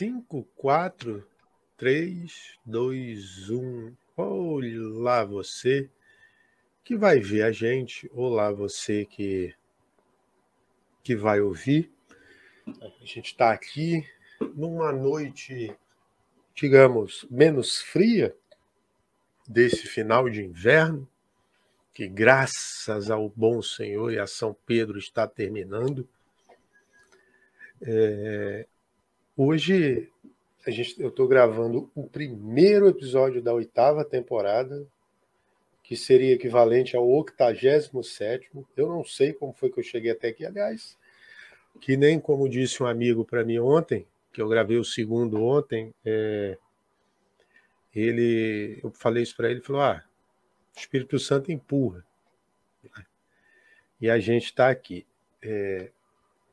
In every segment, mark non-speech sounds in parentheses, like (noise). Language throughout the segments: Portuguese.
5, 4, 3, 2, 1. Olá, você que vai ver a gente. Olá, você que, que vai ouvir. A gente está aqui numa noite, digamos, menos fria desse final de inverno, que graças ao bom Senhor e a São Pedro está terminando. É, Hoje a gente, eu estou gravando o primeiro episódio da oitava temporada, que seria equivalente ao 87. Eu não sei como foi que eu cheguei até aqui, aliás, que nem como disse um amigo para mim ontem, que eu gravei o segundo ontem, é, ele, eu falei isso para ele, ele falou: Ah, o Espírito Santo empurra. E a gente está aqui é,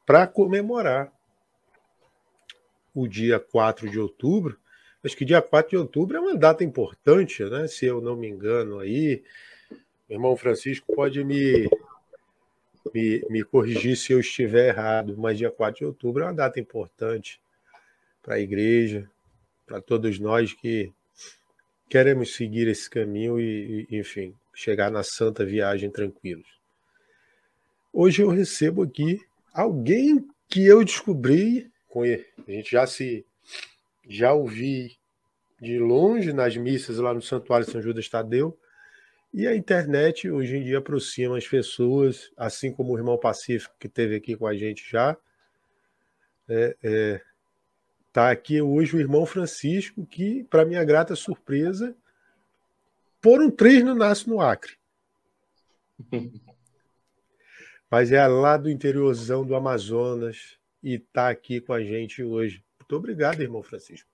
para comemorar o dia 4 de outubro. Acho que dia 4 de outubro é uma data importante, né? Se eu não me engano aí. Meu irmão Francisco pode me, me, me corrigir se eu estiver errado, mas dia 4 de outubro é uma data importante para a igreja, para todos nós que queremos seguir esse caminho e, e, enfim, chegar na santa viagem tranquilos. Hoje eu recebo aqui alguém que eu descobri. A gente já se já ouvi de longe nas missas lá no Santuário São Judas Tadeu. E a internet hoje em dia aproxima as pessoas, assim como o irmão Pacífico que esteve aqui com a gente já. É, é, tá aqui hoje o irmão Francisco, que, para minha grata surpresa, por um três não nasce no Acre. (laughs) Mas é lá do interiorzão do Amazonas, e está aqui com a gente hoje. Muito obrigado, irmão Francisco.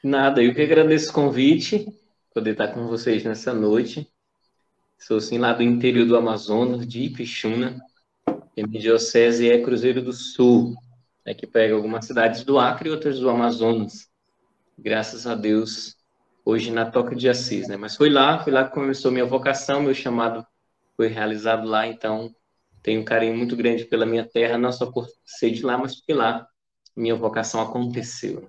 Nada, eu que agradeço o convite, poder estar com vocês nessa noite. Sou sim lá do interior do Amazonas, de Ipixuna. E minha diocese é Cruzeiro do Sul, é que pega algumas cidades do Acre e outras do Amazonas. Graças a Deus, hoje na Toca de Assis, né? Mas foi lá, foi lá que começou minha vocação, meu chamado foi realizado lá, então tenho um carinho muito grande pela minha terra, não só por ser de lá, mas porque lá minha vocação aconteceu.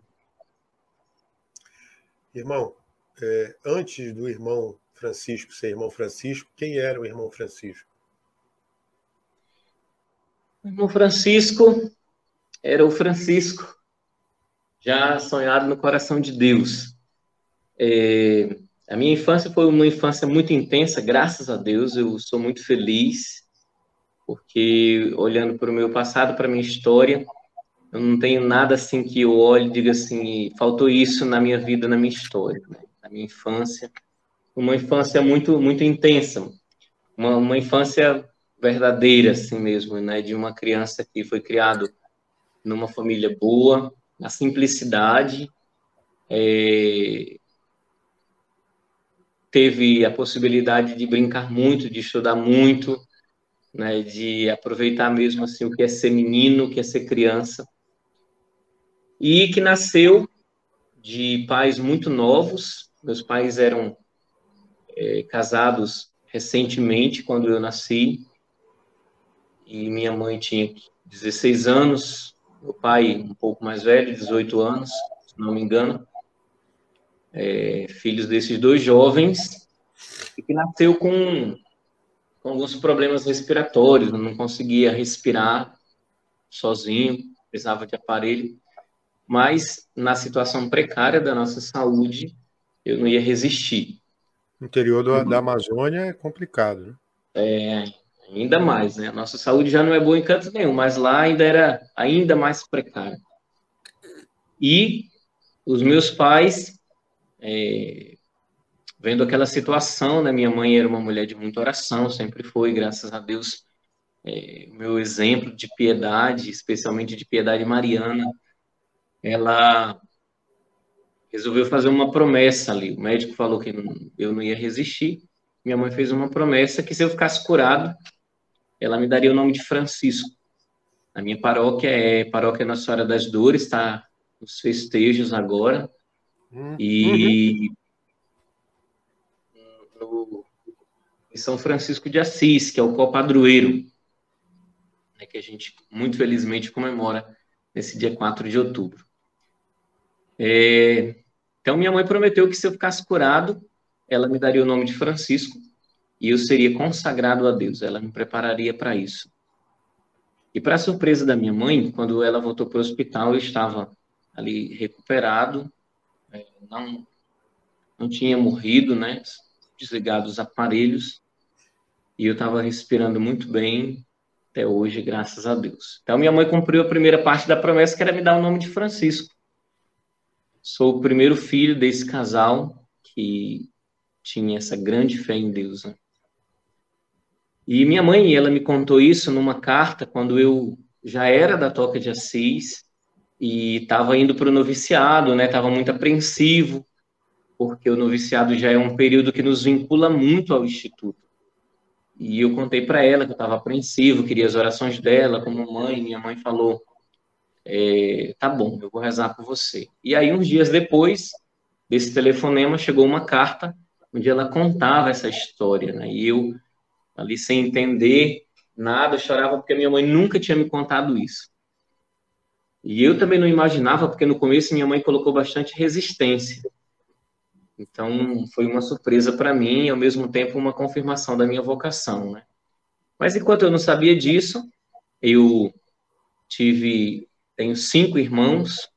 Irmão, é, antes do irmão Francisco ser irmão Francisco, quem era o irmão Francisco? O irmão Francisco era o Francisco, já sonhado no coração de Deus. É, a minha infância foi uma infância muito intensa, graças a Deus, eu sou muito feliz porque olhando para o meu passado, para a minha história, eu não tenho nada assim que eu olhe e diga assim, faltou isso na minha vida, na minha história, né? na minha infância. Uma infância muito, muito intensa, uma, uma infância verdadeira, assim mesmo, né? De uma criança que foi criado numa família boa, na simplicidade, é... teve a possibilidade de brincar muito, de estudar muito, né, de aproveitar mesmo assim o que é ser menino, o que é ser criança, e que nasceu de pais muito novos. Meus pais eram é, casados recentemente quando eu nasci, e minha mãe tinha 16 anos, meu pai um pouco mais velho, 18 anos, se não me engano, é, filhos desses dois jovens, e que nasceu com com alguns problemas respiratórios, não conseguia respirar sozinho, precisava de aparelho. Mas na situação precária da nossa saúde, eu não ia resistir. O interior do, da Amazônia é complicado, né? É, ainda mais, né? A nossa saúde já não é boa em canto nenhum, mas lá ainda era ainda mais precária. E os meus pais é, vendo aquela situação, né? Minha mãe era uma mulher de muita oração, sempre foi, graças a Deus, é, meu exemplo de piedade, especialmente de piedade mariana. Ela resolveu fazer uma promessa ali. O médico falou que eu não ia resistir. Minha mãe fez uma promessa que se eu ficasse curado, ela me daria o nome de Francisco. A minha paróquia é Paróquia Nossa Senhora das Dores, está nos festejos agora. Hum, e uhum no, em São Francisco de Assis, que é o copadroeiro, né, que a gente muito felizmente comemora nesse dia 4 de outubro. É, então, minha mãe prometeu que se eu ficasse curado, ela me daria o nome de Francisco e eu seria consagrado a Deus. Ela me prepararia para isso. E, para surpresa da minha mãe, quando ela voltou para o hospital, eu estava ali recuperado, é, não, não tinha morrido, né? Desligado os aparelhos, e eu estava respirando muito bem até hoje, graças a Deus. Então, minha mãe cumpriu a primeira parte da promessa, que era me dar o nome de Francisco. Sou o primeiro filho desse casal que tinha essa grande fé em Deus. Né? E minha mãe, ela me contou isso numa carta quando eu já era da Toca de Assis e estava indo para o noviciado, né? Estava muito apreensivo, porque o noviciado já é um período que nos vincula muito ao instituto. E eu contei para ela que eu estava apreensivo, queria as orações dela como mãe. Minha mãe falou: é, tá bom, eu vou rezar por você. E aí, uns dias depois desse telefonema, chegou uma carta onde ela contava essa história, né? E eu, ali sem entender nada, chorava porque minha mãe nunca tinha me contado isso. E eu também não imaginava, porque no começo minha mãe colocou bastante resistência. Então, foi uma surpresa para mim e, ao mesmo tempo, uma confirmação da minha vocação, né? Mas enquanto eu não sabia disso, eu tive tenho cinco irmãos,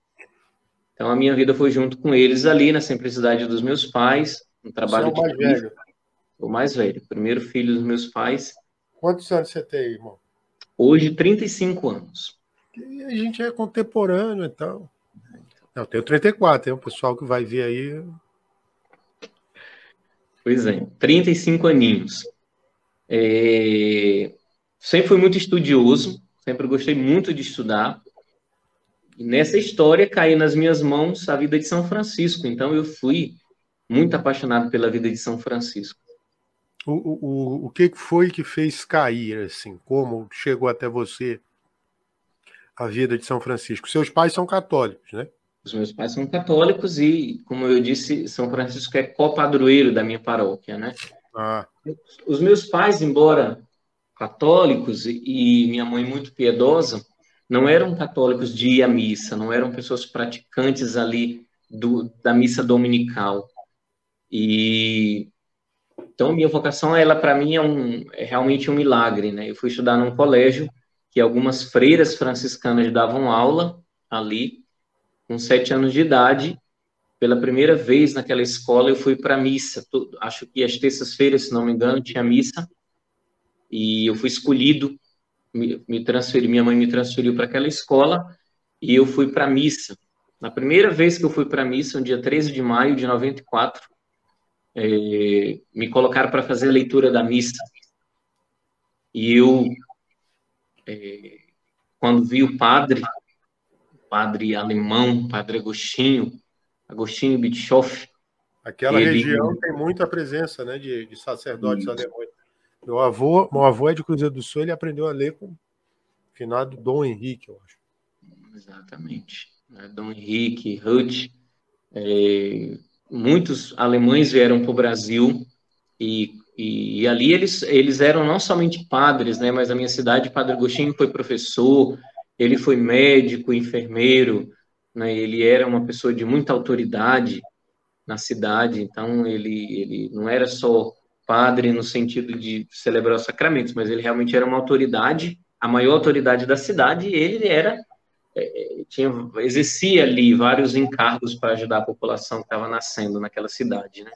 então a minha vida foi junto com eles ali na simplicidade dos meus pais, no trabalho você é o mais de velho. O mais velho, primeiro filho dos meus pais. Quantos anos você tem, irmão? Hoje, 35 anos. E a gente é contemporâneo, então. Eu tenho 34, tem um pessoal que vai ver aí. Pois é, 35 aninhos. É... Sempre fui muito estudioso, sempre gostei muito de estudar. E nessa história caiu nas minhas mãos a vida de São Francisco. Então eu fui muito apaixonado pela vida de São Francisco. O, o, o que foi que fez cair, assim? Como chegou até você a vida de São Francisco? Seus pais são católicos, né? Os meus pais são católicos e, como eu disse, São Francisco é copadroeiro da minha paróquia, né? Ah. Os meus pais, embora católicos e minha mãe muito piedosa, não eram católicos de ir à missa, não eram pessoas praticantes ali do, da missa dominical. E então minha vocação, ela para mim é, um, é realmente um milagre, né? Eu fui estudar num colégio que algumas freiras franciscanas davam aula ali, com sete anos de idade. Pela primeira vez naquela escola eu fui para missa. Acho que às terças-feiras, se não me engano, tinha missa. E eu fui escolhido me, transferi, minha mãe me transferiu para aquela escola e eu fui para missa. Na primeira vez que eu fui para missa, no dia 13 de maio de 94, é, me colocaram para fazer a leitura da missa. E eu, é, quando vi o padre, padre alemão, padre Agostinho, Agostinho Bischoff. Aquela ele... região tem muita presença né, de, de sacerdotes Isso. alemães. Meu avô, meu avô é de Cruzeiro do Sul, ele aprendeu a ler com o finado Dom Henrique, eu acho. Exatamente. Né, Dom Henrique, Ruth, é, muitos alemães vieram para o Brasil e, e, e, ali eles, eles eram não somente padres, né, mas a minha cidade, Padre Agostinho foi professor, ele foi médico, enfermeiro, né, ele era uma pessoa de muita autoridade na cidade, então ele, ele não era só padre no sentido de celebrar os sacramentos, mas ele realmente era uma autoridade, a maior autoridade da cidade, e ele era é, tinha exercia ali vários encargos para ajudar a população que estava nascendo naquela cidade, né?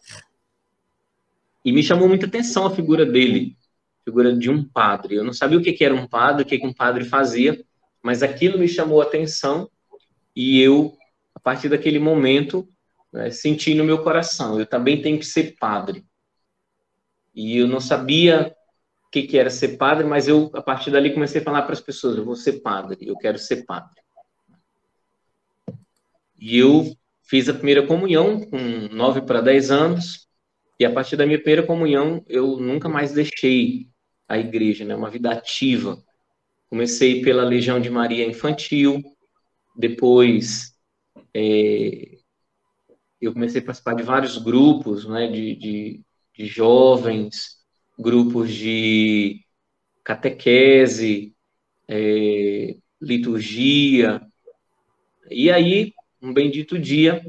E me chamou muita atenção a figura dele, a figura de um padre. Eu não sabia o que, que era um padre, o que, que um padre fazia, mas aquilo me chamou a atenção e eu, a partir daquele momento, né, senti no meu coração, eu também tenho que ser padre. E eu não sabia o que, que era ser padre, mas eu, a partir dali, comecei a falar para as pessoas: eu vou ser padre, eu quero ser padre. E eu fiz a primeira comunhão com nove para dez anos, e a partir da minha primeira comunhão, eu nunca mais deixei a igreja, né? uma vida ativa. Comecei pela Legião de Maria Infantil, depois é, eu comecei a participar de vários grupos né, de, de, de jovens, grupos de catequese, é, liturgia, E aí, um bendito dia,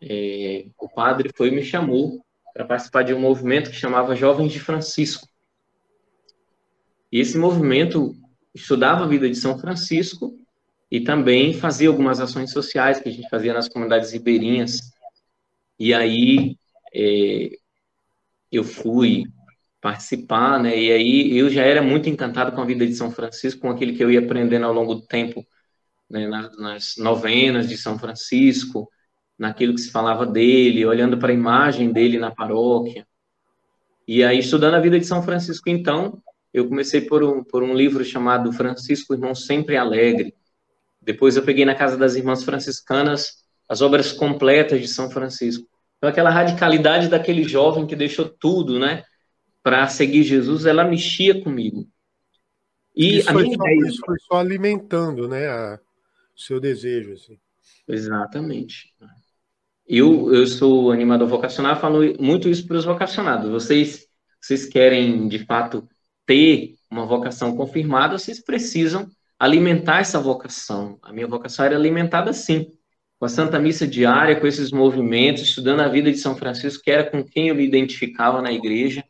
é, o padre foi e me chamou para participar de um movimento que chamava Jovens de Francisco. E esse movimento estudava a vida de São Francisco e também fazia algumas ações sociais que a gente fazia nas comunidades ribeirinhas. E aí é, eu fui participar, né? E aí eu já era muito encantado com a vida de São Francisco, com aquilo que eu ia aprendendo ao longo do tempo, né? nas, nas novenas de São Francisco, naquilo que se falava dele, olhando para a imagem dele na paróquia. E aí, estudando a vida de São Francisco, então, eu comecei por um, por um livro chamado Francisco, Irmão Sempre Alegre. Depois eu peguei na casa das irmãs franciscanas as obras completas de São Francisco. Então, aquela radicalidade daquele jovem que deixou tudo, né, para seguir Jesus, ela mexia comigo. E isso, foi só, ideia... isso foi só alimentando, né, a, o seu desejo, assim. Exatamente. Eu, eu sou animador vocacional, falo muito isso para os vocacionados. Vocês, vocês querem, de fato, ter uma vocação confirmada, vocês precisam alimentar essa vocação. A minha vocação era alimentada assim, com a Santa Missa diária, com esses movimentos, estudando a vida de São Francisco, que era com quem eu me identificava na igreja.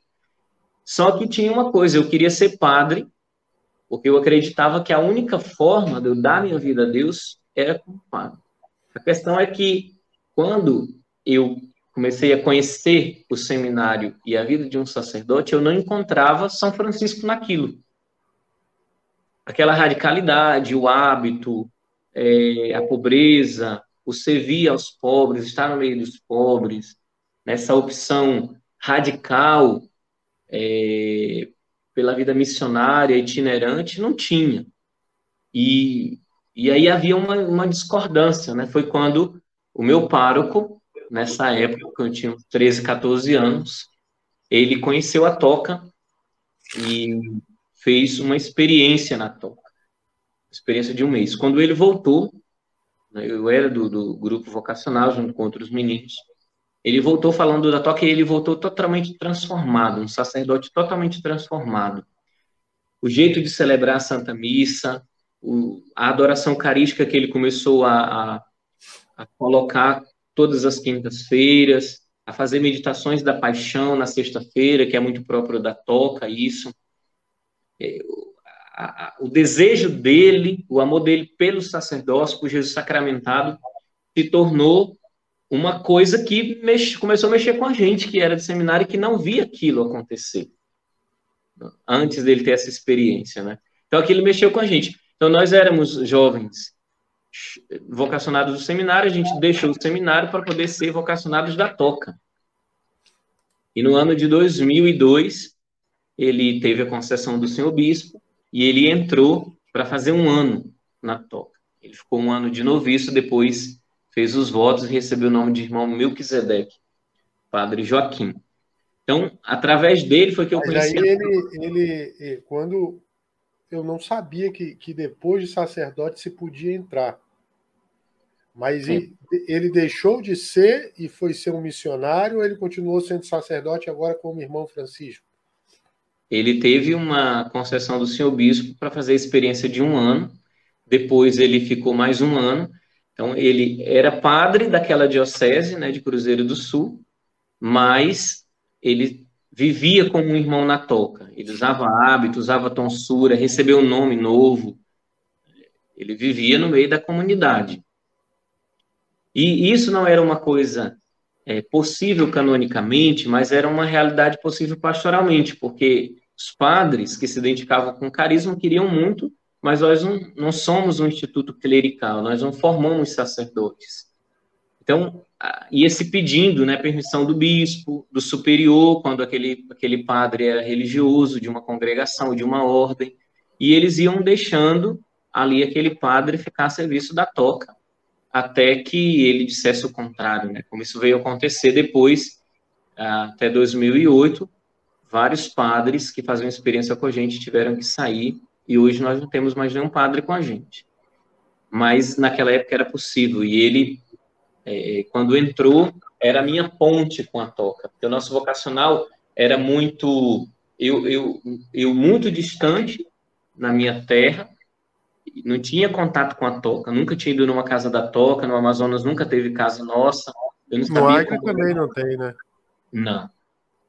Só que tinha uma coisa, eu queria ser padre, porque eu acreditava que a única forma de eu dar minha vida a Deus era como padre. A questão é que quando eu comecei a conhecer o seminário e a vida de um sacerdote, eu não encontrava São Francisco naquilo. Aquela radicalidade, o hábito, é, a pobreza, o servir aos pobres, estar no meio dos pobres, nessa opção radical é, pela vida missionária, itinerante, não tinha. E, e aí havia uma, uma discordância, né? Foi quando o meu pároco, nessa época, eu tinha 13, 14 anos, ele conheceu a toca e fez uma experiência na toca, experiência de um mês. Quando ele voltou, né, eu era do, do grupo vocacional junto com outros meninos, ele voltou falando da toca e ele voltou totalmente transformado, um sacerdote totalmente transformado. O jeito de celebrar a Santa Missa, o, a adoração carística que ele começou a, a a colocar todas as quintas-feiras, a fazer meditações da paixão na sexta-feira, que é muito próprio da toca, isso. É, o desejo dele, o amor dele pelo sacerdócio, por Jesus sacramentado, se tornou uma coisa que começou a mexer com a gente, que era de seminário, que não via aquilo acontecer, antes dele ter essa experiência, né? Então, aquilo mexeu com a gente. Então, nós éramos jovens vocacionados do seminário, a gente deixou o seminário para poder ser vocacionados da toca. E no ano de 2002, ele teve a concessão do senhor bispo e ele entrou para fazer um ano na toca. Ele ficou um ano de noviço, depois fez os votos e recebeu o nome de irmão Melquisedeque, padre Joaquim. Então, através dele foi que eu Mas conheci. Aí ele, ele, quando eu não sabia que, que depois de sacerdote se podia entrar. Mas ele, ele deixou de ser e foi ser um missionário ou ele continuou sendo sacerdote agora como irmão Francisco? Ele teve uma concessão do senhor bispo para fazer a experiência de um ano. Depois ele ficou mais um ano. Então ele era padre daquela diocese, né, de Cruzeiro do Sul, mas ele vivia como um irmão na toca. Ele usava hábito, usava tonsura, recebeu um nome novo. Ele vivia no meio da comunidade. E isso não era uma coisa é, possível canonicamente, mas era uma realidade possível pastoralmente, porque os padres que se identificavam com carisma queriam muito, mas nós não, não somos um instituto clerical, nós não formamos sacerdotes. Então, ia se pedindo né, permissão do bispo, do superior, quando aquele, aquele padre era religioso, de uma congregação, de uma ordem, e eles iam deixando ali aquele padre ficar a serviço da toca, até que ele dissesse o contrário, né? Como isso veio acontecer depois, até 2008, vários padres que faziam experiência com a gente tiveram que sair, e hoje nós não temos mais nenhum padre com a gente. Mas naquela época era possível, e ele é, quando entrou, era a minha ponte com a toca, porque o nosso vocacional era muito, eu, eu, eu muito distante na minha terra, não tinha contato com a toca, nunca tinha ido numa casa da toca, no Amazonas nunca teve casa nossa. Eu não sabia no Acre também não tem, né? Não.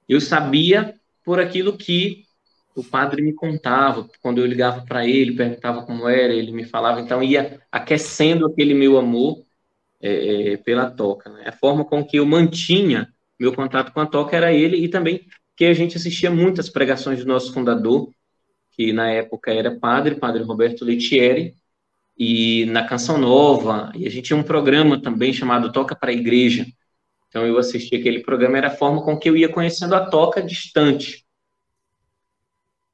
Eu sabia por aquilo que o padre me contava, quando eu ligava para ele, perguntava como era, ele me falava, então ia aquecendo aquele meu amor é, é, pela toca. Né? A forma com que eu mantinha meu contato com a toca era ele e também que a gente assistia muitas pregações do nosso fundador, que na época era padre, padre Roberto Lettieri, e na Canção Nova, e a gente tinha um programa também chamado Toca para a Igreja. Então eu assistia aquele programa, era a forma com que eu ia conhecendo a toca distante.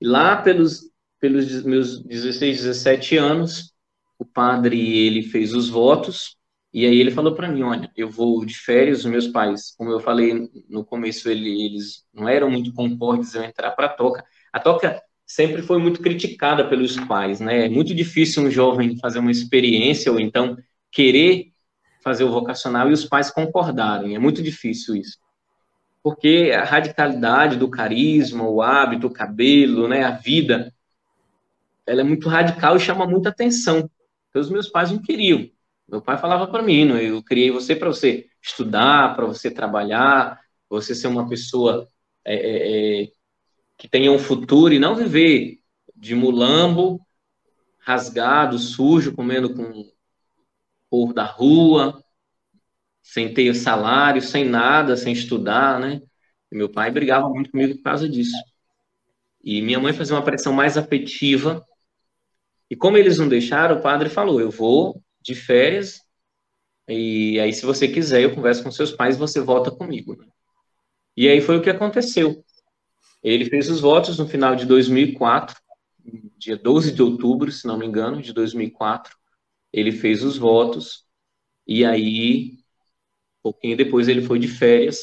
Lá pelos, pelos meus 16, 17 anos, o padre ele fez os votos, e aí ele falou para mim, olha, eu vou de férias, os meus pais, como eu falei no começo, ele, eles não eram muito concordes eu entrar para a toca. A toca sempre foi muito criticada pelos pais, né? É muito difícil um jovem fazer uma experiência ou então querer fazer o vocacional e os pais concordarem. É muito difícil isso. Porque a radicalidade do carisma, o hábito, o cabelo, né, a vida, ela é muito radical e chama muita atenção. Então, os meus pais não queriam. Meu pai falava para mim, eu criei você para você estudar, para você trabalhar, você ser uma pessoa é, é, é que tenha um futuro e não viver de mulambo, rasgado, sujo, comendo com povo da rua, sem ter salário, sem nada, sem estudar, né? Meu pai brigava muito comigo por causa disso. E minha mãe fazia uma pressão mais afetiva. E como eles não deixaram, o padre falou: Eu vou de férias, e aí, se você quiser, eu converso com seus pais, você volta comigo. Né? E aí foi o que aconteceu. Ele fez os votos no final de 2004, dia 12 de outubro, se não me engano, de 2004. Ele fez os votos e aí, um pouquinho depois, ele foi de férias.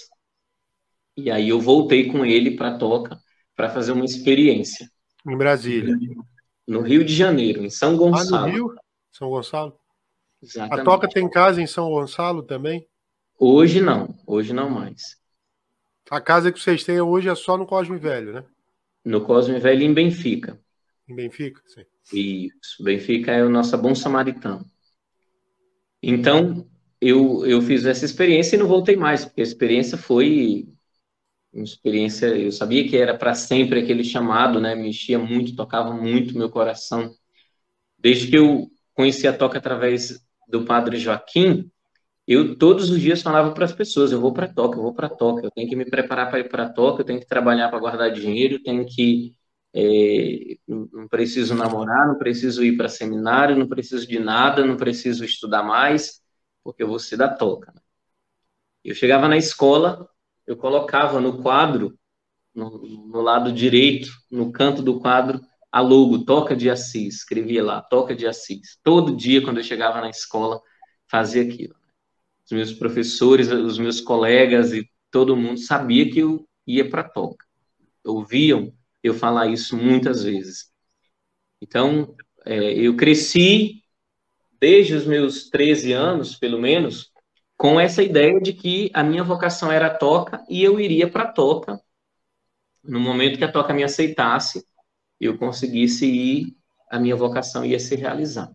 E aí eu voltei com ele para Toca para fazer uma experiência. Em Brasília. No Rio de Janeiro, em São Gonçalo. Ah, no Rio? São Gonçalo? Exatamente. A Toca tem casa em São Gonçalo também? Hoje não, hoje não mais. A casa que vocês têm hoje é só no Cosme Velho, né? No Cosme Velho em Benfica. Em Benfica, sim. Isso. Benfica é o nosso bom samaritano. Então, eu, eu fiz essa experiência e não voltei mais, porque a experiência foi uma experiência, eu sabia que era para sempre aquele chamado, né? Mexia muito, tocava muito meu coração. Desde que eu conheci a toca através do Padre Joaquim, eu todos os dias falava para as pessoas: eu vou para Toca, eu vou para Toca, eu tenho que me preparar para ir para Toca, eu tenho que trabalhar para guardar dinheiro, eu tenho que. É, não preciso namorar, não preciso ir para seminário, não preciso de nada, não preciso estudar mais, porque eu vou ser da Toca. Eu chegava na escola, eu colocava no quadro, no, no lado direito, no canto do quadro, a logo Toca de Assis, escrevia lá, Toca de Assis. Todo dia, quando eu chegava na escola, fazia aquilo os meus professores, os meus colegas e todo mundo sabia que eu ia para toca. Ouviam eu falar isso muitas vezes. Então, é, eu cresci desde os meus 13 anos, pelo menos, com essa ideia de que a minha vocação era toca e eu iria para toca no momento que a toca me aceitasse, eu conseguisse ir, a minha vocação ia se realizar.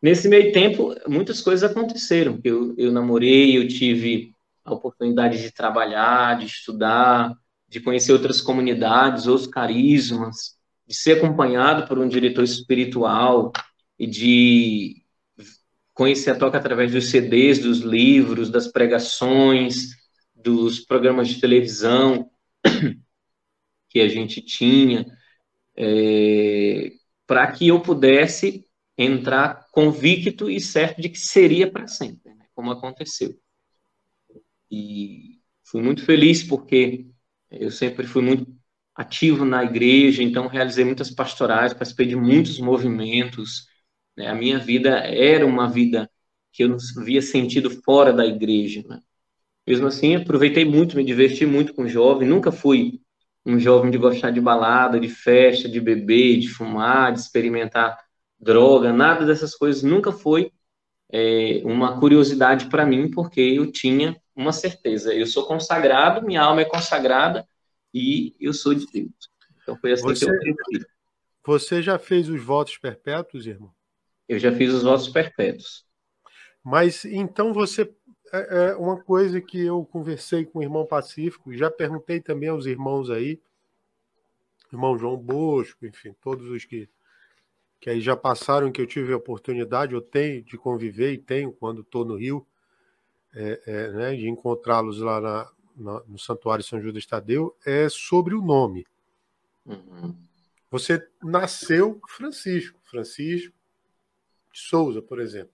Nesse meio tempo, muitas coisas aconteceram. Eu, eu namorei, eu tive a oportunidade de trabalhar, de estudar, de conhecer outras comunidades, outros carismas, de ser acompanhado por um diretor espiritual e de conhecer a toca através dos CDs, dos livros, das pregações, dos programas de televisão que a gente tinha, é, para que eu pudesse entrar convicto e certo de que seria para sempre, né? como aconteceu. E fui muito feliz porque eu sempre fui muito ativo na igreja, então realizei muitas pastorais, participei de muitos movimentos. Né? A minha vida era uma vida que eu não via sentido fora da igreja. Né? Mesmo assim, aproveitei muito, me diverti muito com jovem, nunca fui um jovem de gostar de balada, de festa, de beber, de fumar, de experimentar droga, nada dessas coisas nunca foi é, uma curiosidade para mim, porque eu tinha uma certeza. Eu sou consagrado, minha alma é consagrada e eu sou de Deus. Então foi assim você, que eu cresci. Você já fez os votos perpétuos, irmão? Eu já fiz os votos perpétuos. Mas então você. É, é uma coisa que eu conversei com o irmão Pacífico, já perguntei também aos irmãos aí, irmão João Bosco, enfim, todos os que, que aí já passaram, que eu tive a oportunidade, eu tenho de conviver e tenho quando estou no Rio, é, é, né, de encontrá-los lá na, na, no Santuário São Judas Tadeu, é sobre o nome. Uhum. Você nasceu Francisco, Francisco de Souza, por exemplo.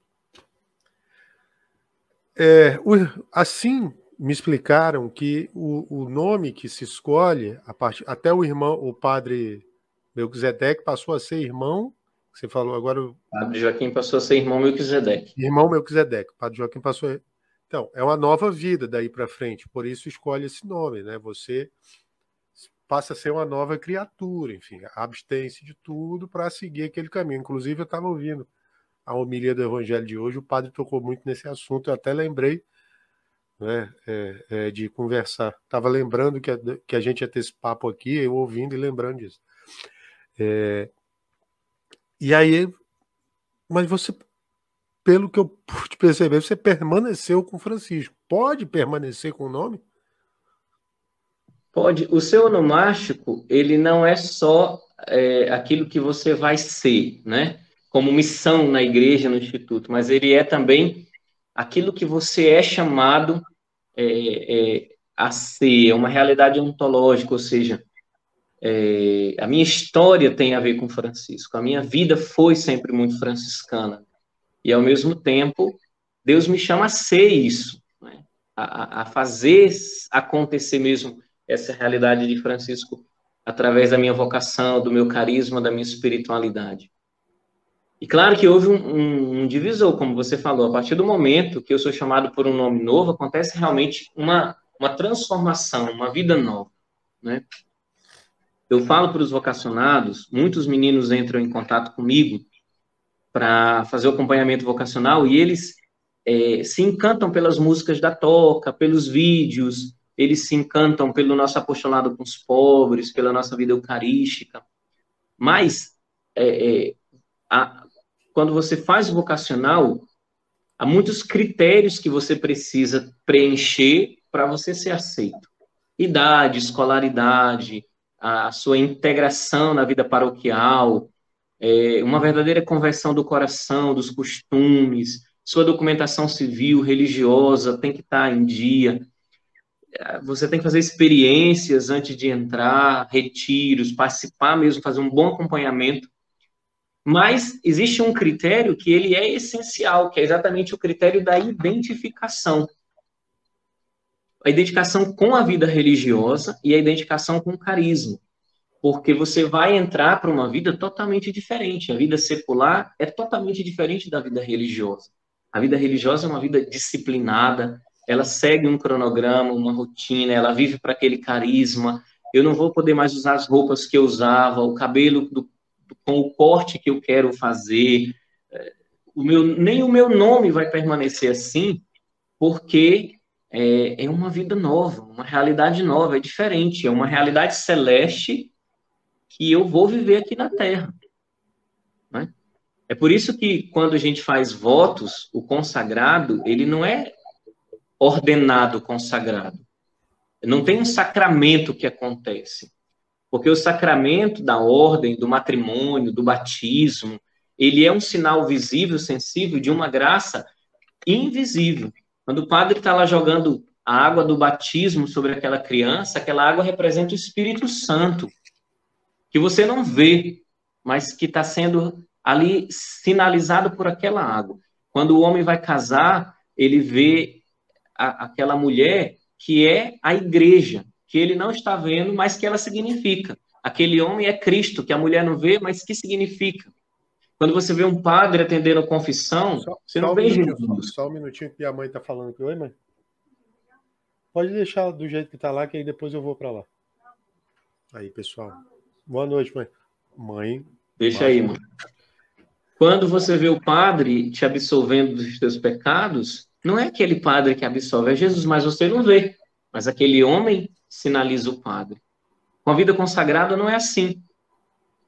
É, o, assim me explicaram que o, o, nome que se escolhe, a part... até o irmão, o padre Melquisedeque passou a ser irmão. Você falou agora. O padre Joaquim passou a ser irmão Melquisedeque. Irmão Melquisedeque. O padre Joaquim passou. A... Então, é uma nova vida daí para frente, por isso escolhe esse nome, né? Você passa a ser uma nova criatura, enfim, abstém-se de tudo para seguir aquele caminho. Inclusive, eu estava ouvindo a homilia do Evangelho de hoje, o padre tocou muito nesse assunto, eu até lembrei né, é, é, de conversar. Estava lembrando que a, que a gente ia ter esse papo aqui, eu ouvindo e lembrando disso. É, e aí, mas você, pelo que eu pude perceber, você permaneceu com Francisco. Pode permanecer com o nome? Pode. O seu onomástico, ele não é só é, aquilo que você vai ser, né? Como missão na igreja, no instituto, mas ele é também aquilo que você é chamado é, é, a ser, é uma realidade ontológica, ou seja, é, a minha história tem a ver com Francisco, a minha vida foi sempre muito franciscana, e ao mesmo tempo, Deus me chama a ser isso, né? a, a fazer acontecer mesmo essa realidade de Francisco através da minha vocação, do meu carisma, da minha espiritualidade. E claro que houve um, um, um, divisor, como você falou, a partir do momento que eu sou chamado por um nome novo, acontece realmente uma, uma transformação, uma vida nova, né? Eu falo para os vocacionados, muitos meninos entram em contato comigo para fazer o acompanhamento vocacional e eles é, se encantam pelas músicas da toca, pelos vídeos, eles se encantam pelo nosso apostolado com os pobres, pela nossa vida eucarística. Mas, é, é, a, quando você faz vocacional, há muitos critérios que você precisa preencher para você ser aceito. Idade, escolaridade, a sua integração na vida paroquial, é, uma verdadeira conversão do coração, dos costumes, sua documentação civil, religiosa tem que estar em dia você tem que fazer experiências antes de entrar, retiros, participar mesmo, fazer um bom acompanhamento. Mas existe um critério que ele é essencial, que é exatamente o critério da identificação. A identificação com a vida religiosa e a identificação com o carisma. Porque você vai entrar para uma vida totalmente diferente. A vida secular é totalmente diferente da vida religiosa. A vida religiosa é uma vida disciplinada, ela segue um cronograma, uma rotina, ela vive para aquele carisma. Eu não vou poder mais usar as roupas que eu usava, o cabelo do, com o corte que eu quero fazer. É, o meu, nem o meu nome vai permanecer assim, porque é, é uma vida nova, uma realidade nova, é diferente, é uma realidade celeste que eu vou viver aqui na Terra. Né? É por isso que quando a gente faz votos, o consagrado, ele não é ordenado consagrado. Não tem um sacramento que acontece. Porque o sacramento da ordem, do matrimônio, do batismo, ele é um sinal visível, sensível de uma graça invisível. Quando o padre está lá jogando a água do batismo sobre aquela criança, aquela água representa o Espírito Santo, que você não vê, mas que está sendo ali sinalizado por aquela água. Quando o homem vai casar, ele vê a, aquela mulher que é a igreja, que ele não está vendo, mas que ela significa. Aquele homem é Cristo, que a mulher não vê, mas que significa. Quando você vê um padre atendendo a confissão, só, você não vê Jesus. Só um minutinho que a mãe está falando aqui. Oi, mãe? Pode deixar do jeito que está lá, que aí depois eu vou para lá. Aí, pessoal. Boa noite, mãe. Mãe. Deixa aí, mãe. Quando você vê o padre te absolvendo dos teus pecados, não é aquele padre que absolve, é Jesus, mas você não vê. Mas aquele homem sinaliza o padre. Com a vida consagrada não é assim.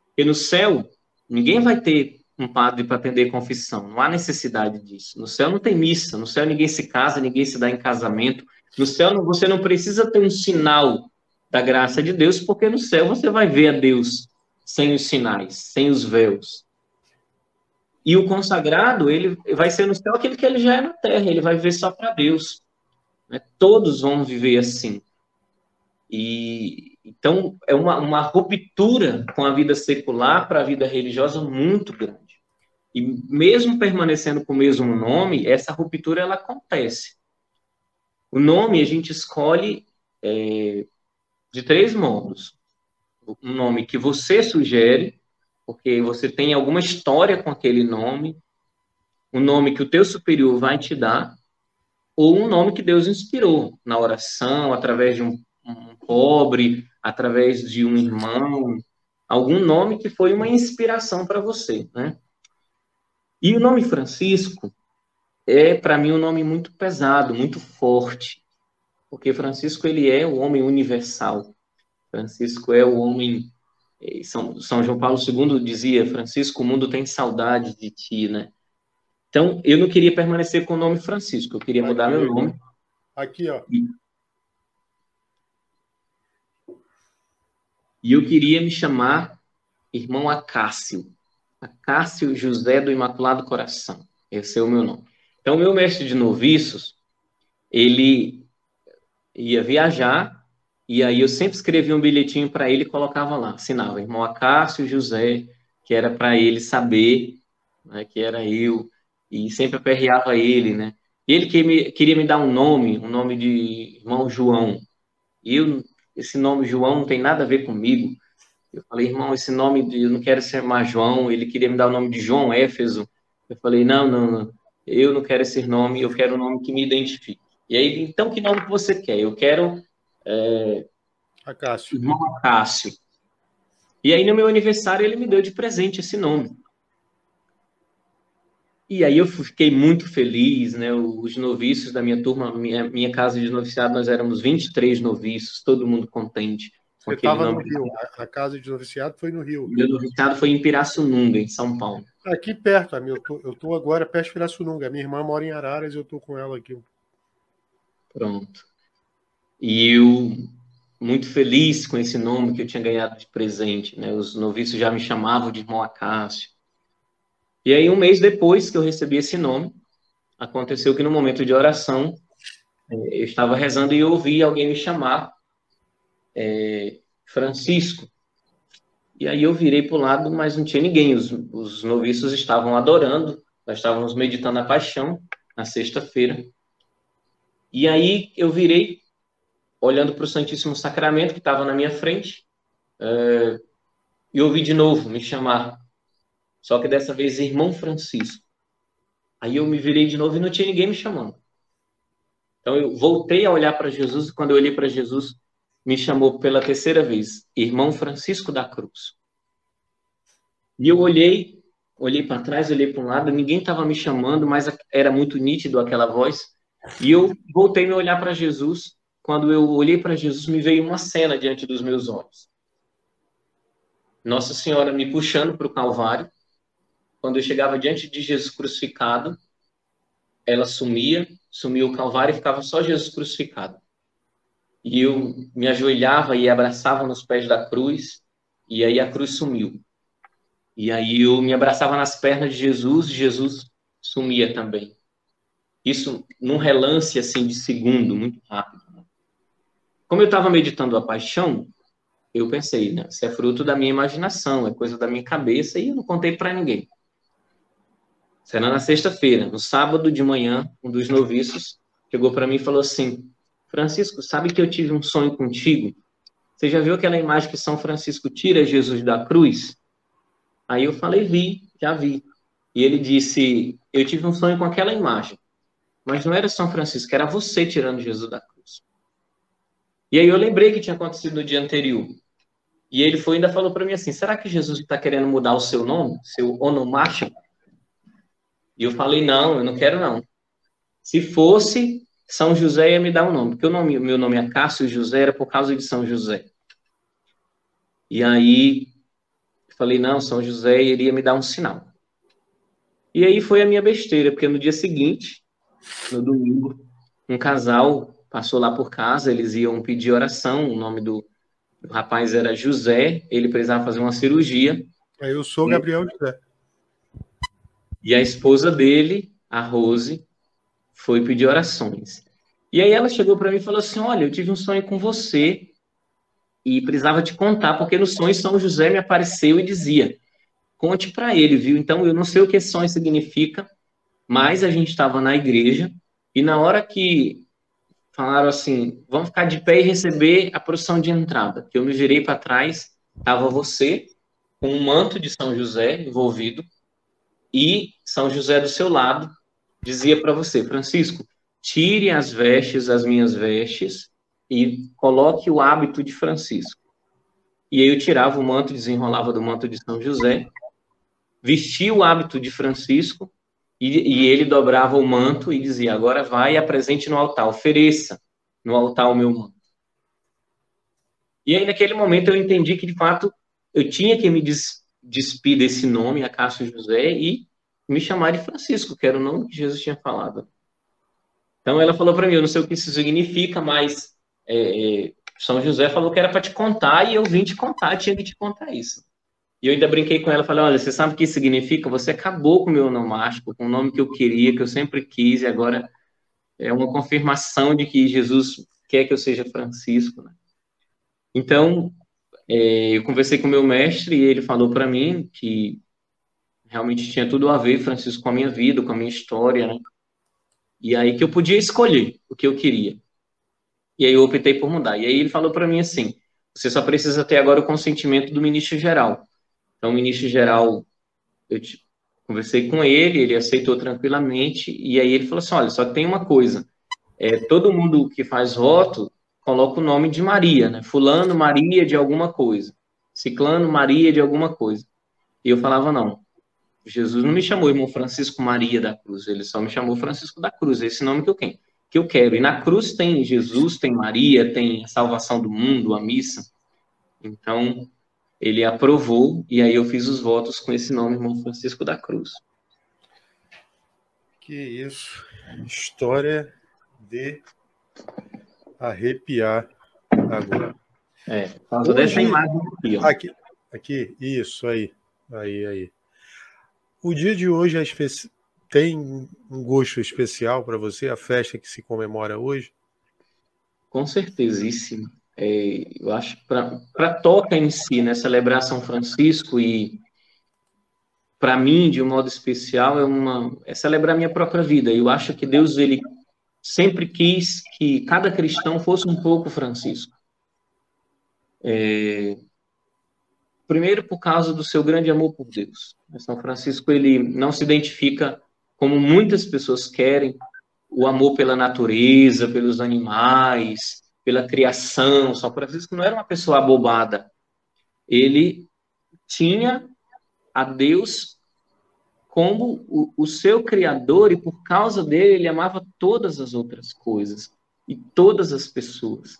Porque no céu, ninguém vai ter um padre para atender confissão. Não há necessidade disso. No céu não tem missa. No céu ninguém se casa, ninguém se dá em casamento. No céu você não precisa ter um sinal da graça de Deus, porque no céu você vai ver a Deus sem os sinais, sem os véus. E o consagrado, ele vai ser no céu aquele que ele já é na terra, ele vai viver só para Deus. Né? Todos vão viver assim. E então é uma, uma ruptura com a vida secular para a vida religiosa muito grande. E mesmo permanecendo com o mesmo nome, essa ruptura ela acontece. O nome a gente escolhe é, de três modos. Um nome que você sugere, porque você tem alguma história com aquele nome, um nome que o teu superior vai te dar, ou um nome que Deus inspirou na oração, através de um, pobre, através de um irmão, algum nome que foi uma inspiração para você, né? E o nome Francisco é, para mim, um nome muito pesado, muito forte, porque Francisco ele é o homem universal. Francisco é o homem. Eh, São, São João Paulo II dizia: Francisco, o mundo tem saudade de ti, né? Então, eu não queria permanecer com o nome Francisco, eu queria mudar aqui, meu nome. Aqui, ó. E eu queria me chamar irmão Acácio. Acácio José do Imaculado Coração. Esse é o meu nome. Então, meu mestre de noviços, ele ia viajar, e aí eu sempre escrevia um bilhetinho para ele e colocava lá, assinava, irmão Acácio José, que era para ele saber né, que era eu, e sempre aperreava ele, né? E ele que me, queria me dar um nome, um nome de irmão João. E eu, esse nome João não tem nada a ver comigo. Eu falei, irmão, esse nome, de, eu não quero ser mais João. Ele queria me dar o nome de João Éfeso. Eu falei, não, não, não. Eu não quero esse nome, eu quero um nome que me identifique. E aí, então, que nome que você quer? Eu quero. É, Acácio. Irmão Acácio. E aí, no meu aniversário, ele me deu de presente esse nome. E aí eu fiquei muito feliz, né? Os noviços da minha turma, minha, minha casa de noviciado, nós éramos 23 noviços, todo mundo contente. Você estava no Rio, a, casa de noviciado foi no Rio. Meu noviciado foi em Pirassununga, em São Paulo. Aqui perto, amigo. Eu tô, agora perto de Pirassununga. Minha irmã mora em Araras e eu tô com ela aqui. Pronto. E eu, muito feliz com esse nome que eu tinha ganhado de presente, né? Os noviços já me chamavam de irmão Acácio. E aí, um mês depois que eu recebi esse nome, aconteceu que no momento de oração, é, eu estava rezando e ouvi alguém me chamar é, Francisco. E aí eu virei para o lado, mas não tinha ninguém. Os, os noviços estavam adorando, nós estávamos meditando a paixão na sexta-feira. E aí eu virei, olhando para o Santíssimo Sacramento que estava na minha frente, é, e ouvi de novo me chamar. Só que dessa vez, irmão Francisco. Aí eu me virei de novo e não tinha ninguém me chamando. Então eu voltei a olhar para Jesus e quando eu olhei para Jesus, me chamou pela terceira vez, irmão Francisco da Cruz. E eu olhei, olhei para trás, olhei para um lado, ninguém estava me chamando, mas era muito nítido aquela voz. E eu voltei a olhar para Jesus. Quando eu olhei para Jesus, me veio uma cena diante dos meus olhos. Nossa Senhora me puxando para o Calvário. Quando eu chegava diante de Jesus crucificado, ela sumia, sumia o Calvário e ficava só Jesus crucificado e eu me ajoelhava e abraçava nos pés da cruz, e aí a cruz sumiu. E aí eu me abraçava nas pernas de Jesus e Jesus sumia também. Isso num relance assim de segundo, muito rápido. Né? Como eu estava meditando a paixão, eu pensei, né, isso é fruto da minha imaginação, é coisa da minha cabeça e eu não contei para ninguém. Será na sexta-feira, no sábado de manhã, um dos noviços chegou para mim e falou assim: Francisco, sabe que eu tive um sonho contigo? Você já viu aquela imagem que São Francisco tira Jesus da cruz? Aí eu falei, vi, já vi. E ele disse, eu tive um sonho com aquela imagem. Mas não era São Francisco, era você tirando Jesus da cruz. E aí eu lembrei que tinha acontecido no dia anterior. E ele foi ainda falou para mim assim: será que Jesus está querendo mudar o seu nome, seu onomástico? E eu falei: não, eu não quero não. Se fosse, são José ia me dar um nome, porque o nome, meu nome é Cássio José, era por causa de São José. E aí Falei, não, São José iria me dar um sinal. E aí foi a minha besteira, porque no dia seguinte, no domingo, um casal passou lá por casa, eles iam pedir oração, o nome do, do rapaz era José, ele precisava fazer uma cirurgia. Eu sou Gabriel José. E a esposa dele, a Rose, foi pedir orações. E aí ela chegou para mim e falou assim: Olha, eu tive um sonho com você e precisava te contar, porque no sonho São José me apareceu e dizia: Conte para ele, viu? Então eu não sei o que esse sonho significa, mas a gente estava na igreja e na hora que falaram assim: Vamos ficar de pé e receber a procissão de entrada, que eu me virei para trás, estava você com um manto de São José envolvido e São José do seu lado dizia para você, Francisco, tire as vestes, as minhas vestes, e coloque o hábito de Francisco. E aí eu tirava o manto, desenrolava do manto de São José, vestia o hábito de Francisco, e, e ele dobrava o manto e dizia: Agora vai e apresente no altar, ofereça no altar o meu manto. E aí, naquele momento, eu entendi que, de fato, eu tinha que me des despir desse nome, Acácio José, e me chamar de Francisco, que era o nome que Jesus tinha falado. Então ela falou para mim, eu não sei o que isso significa, mas é, é São José falou que era para te contar e eu vim te contar, tinha que te contar isso. E eu ainda brinquei com ela, falei, olha, você sabe o que isso significa? Você acabou com o meu onomástico, com o nome que eu queria, que eu sempre quis, e agora é uma confirmação de que Jesus quer que eu seja Francisco. Né? Então, eu conversei com meu mestre e ele falou para mim que realmente tinha tudo a ver, Francisco, com a minha vida, com a minha história, né? E aí que eu podia escolher o que eu queria. E aí eu optei por mudar. E aí ele falou para mim assim: você só precisa ter agora o consentimento do ministro geral. Então, o ministro geral, eu conversei com ele, ele aceitou tranquilamente. E aí ele falou assim: olha, só tem uma coisa. É, todo mundo que faz voto coloca o nome de Maria, né? Fulano Maria de alguma coisa. Ciclano Maria de alguma coisa. E eu falava: não, Jesus não me chamou irmão Francisco Maria da Cruz, ele só me chamou Francisco da Cruz, esse nome que eu quero. Que eu quero. E na cruz tem Jesus, tem Maria, tem a salvação do mundo, a missa. Então, ele aprovou e aí eu fiz os votos com esse nome, irmão Francisco da Cruz. Que isso. História de arrepiar agora. É, por dessa imagem aqui, ó. Aqui, aqui, isso aí. Aí, aí. O dia de hoje é especi... tem um gosto especial para você, a festa que se comemora hoje? Com certezíssimo. É, eu acho que para a toca em si, né, celebrar São Francisco e para mim, de um modo especial, é uma é celebrar minha própria vida. Eu acho que Deus ele sempre quis que cada cristão fosse um pouco Francisco. É, Primeiro, por causa do seu grande amor por Deus. São Francisco ele não se identifica como muitas pessoas querem o amor pela natureza, pelos animais, pela criação. São Francisco não era uma pessoa abobada. Ele tinha a Deus como o, o, seu criador e por causa dele ele amava todas as outras coisas e todas as pessoas.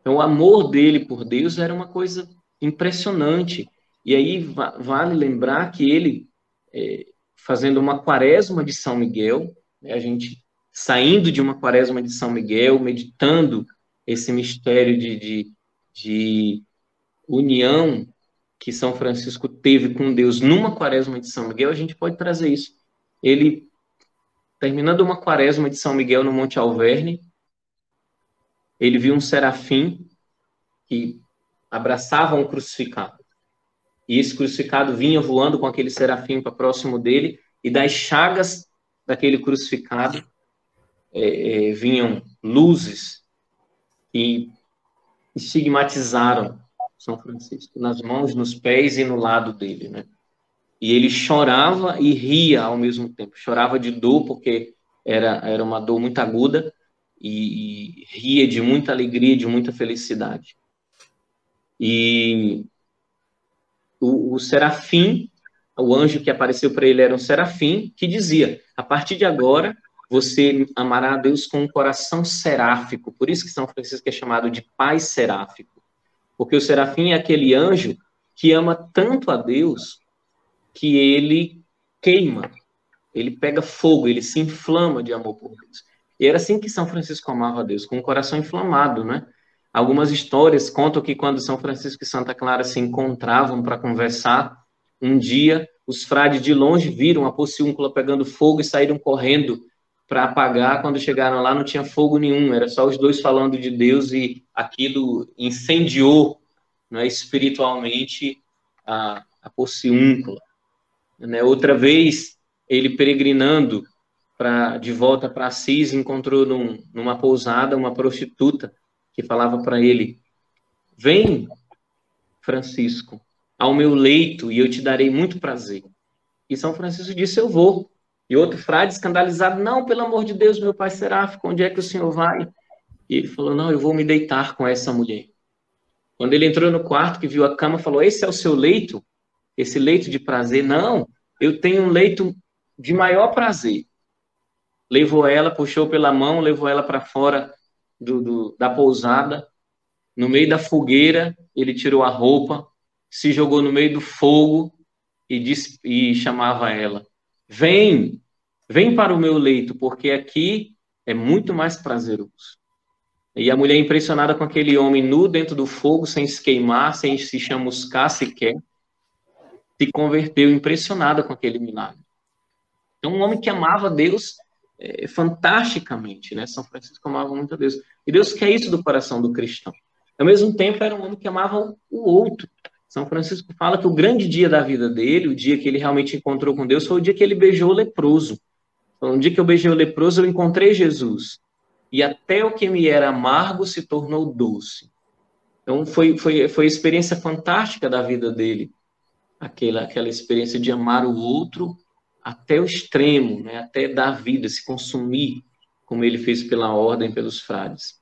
Então o amor dele por Deus era uma coisa impressionante. E aí vale lembrar que ele, é, fazendo uma quaresma de São Miguel, né, a gente saindo de uma quaresma de São Miguel, meditando esse mistério de, de, de união que São Francisco teve com Deus numa quaresma de São Miguel, a gente pode trazer isso. Ele, terminando uma quaresma de São Miguel no Monte Alverne, ele viu um serafim que abraçava um crucificado. E esse crucificado vinha voando com aquele serafim para próximo dele, e das chagas daquele crucificado é, é, vinham luzes e estigmatizaram São Francisco nas mãos, nos pés e no lado dele, né? E ele chorava e ria ao mesmo tempo. Chorava de dor porque era, era uma dor muito aguda e, e ria de muita alegria, de muita felicidade. E o, o serafim, o anjo que apareceu para ele era um serafim, que dizia: a partir de agora você amará a Deus com um coração seráfico. Por isso que São Francisco é chamado de pai seráfico. Porque o serafim é aquele anjo que ama tanto a Deus que ele queima, ele pega fogo, ele se inflama de amor por Deus. E era assim que São Francisco amava a Deus, com o coração inflamado, né? Algumas histórias contam que quando São Francisco e Santa Clara se encontravam para conversar, um dia os frades de longe viram a pociúncula pegando fogo e saíram correndo para apagar. Quando chegaram lá, não tinha fogo nenhum, era só os dois falando de Deus e aquilo incendiou né, espiritualmente a, a pociúncula. Né? Outra vez, ele peregrinando pra, de volta para Assis, encontrou num, numa pousada uma prostituta que falava para ele: Vem, Francisco, ao meu leito e eu te darei muito prazer. E São Francisco disse: Eu vou. E outro frade escandalizado: Não, pelo amor de Deus, meu pai Seráfico, onde é que o senhor vai? E ele falou: Não, eu vou me deitar com essa mulher. Quando ele entrou no quarto, que viu a cama, falou: Esse é o seu leito? Esse leito de prazer? Não, eu tenho um leito de maior prazer. Levou ela, puxou pela mão, levou ela para fora do, do, da pousada. No meio da fogueira, ele tirou a roupa, se jogou no meio do fogo e, disse, e chamava ela: Vem, vem para o meu leito, porque aqui é muito mais prazeroso. E a mulher, impressionada com aquele homem nu dentro do fogo, sem se queimar, sem se chamuscar sequer, se converteu impressionada com aquele milagre. Então, um homem que amava Deus é, fantasticamente, né? São Francisco amava muito a Deus. E Deus quer isso do coração do cristão. Ao mesmo tempo, era um homem que amava o outro. São Francisco fala que o grande dia da vida dele, o dia que ele realmente encontrou com Deus, foi o dia que ele beijou o leproso. Então, no dia que eu beijei o leproso, eu encontrei Jesus. E até o que me era amargo se tornou doce. Então, foi, foi, foi a experiência fantástica da vida dele aquela, aquela experiência de amar o outro até o extremo, né? até dar vida, se consumir, como ele fez pela ordem, pelos frades.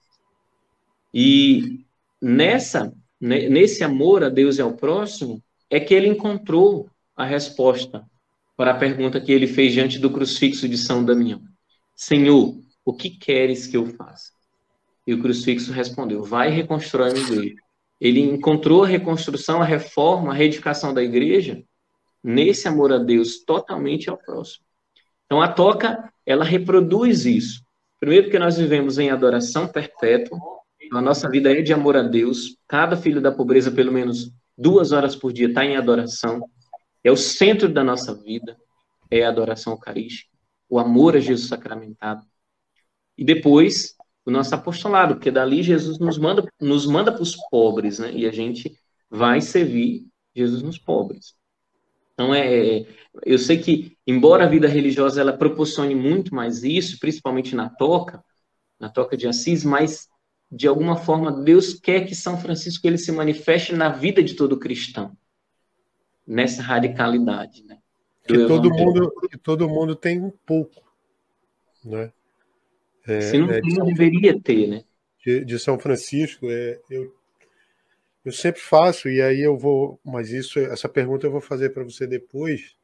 E nessa, nesse amor a Deus e ao próximo, é que ele encontrou a resposta para a pergunta que ele fez diante do crucifixo de São Damião. Senhor, o que queres que eu faça? E o crucifixo respondeu: Vai reconstruir a igreja ele encontrou a reconstrução, a reforma, a reedificação da igreja nesse amor a Deus totalmente ao próximo. Então a toca, ela reproduz isso. Primeiro porque nós vivemos em adoração perpétua, a nossa vida é de amor a Deus. Cada filho da pobreza, pelo menos duas horas por dia, está em adoração. É o centro da nossa vida, é a adoração eucarística, o amor a Jesus sacramentado. E depois, o nosso apostolado, porque dali Jesus nos manda nos manda para os pobres, né? E a gente vai servir Jesus nos pobres. Então é, eu sei que embora a vida religiosa ela proporcione muito mais isso, principalmente na toca, na toca de Assis, mas de alguma forma Deus quer que São Francisco ele se manifeste na vida de todo cristão, nessa radicalidade, né? Que todo mundo que todo mundo tem um pouco, né? É, Se não, é, de deveria ter, né? De, de, São Francisco, é, eu, eu sempre faço, e aí eu vou. Mas isso, essa pergunta eu vou fazer para você depois.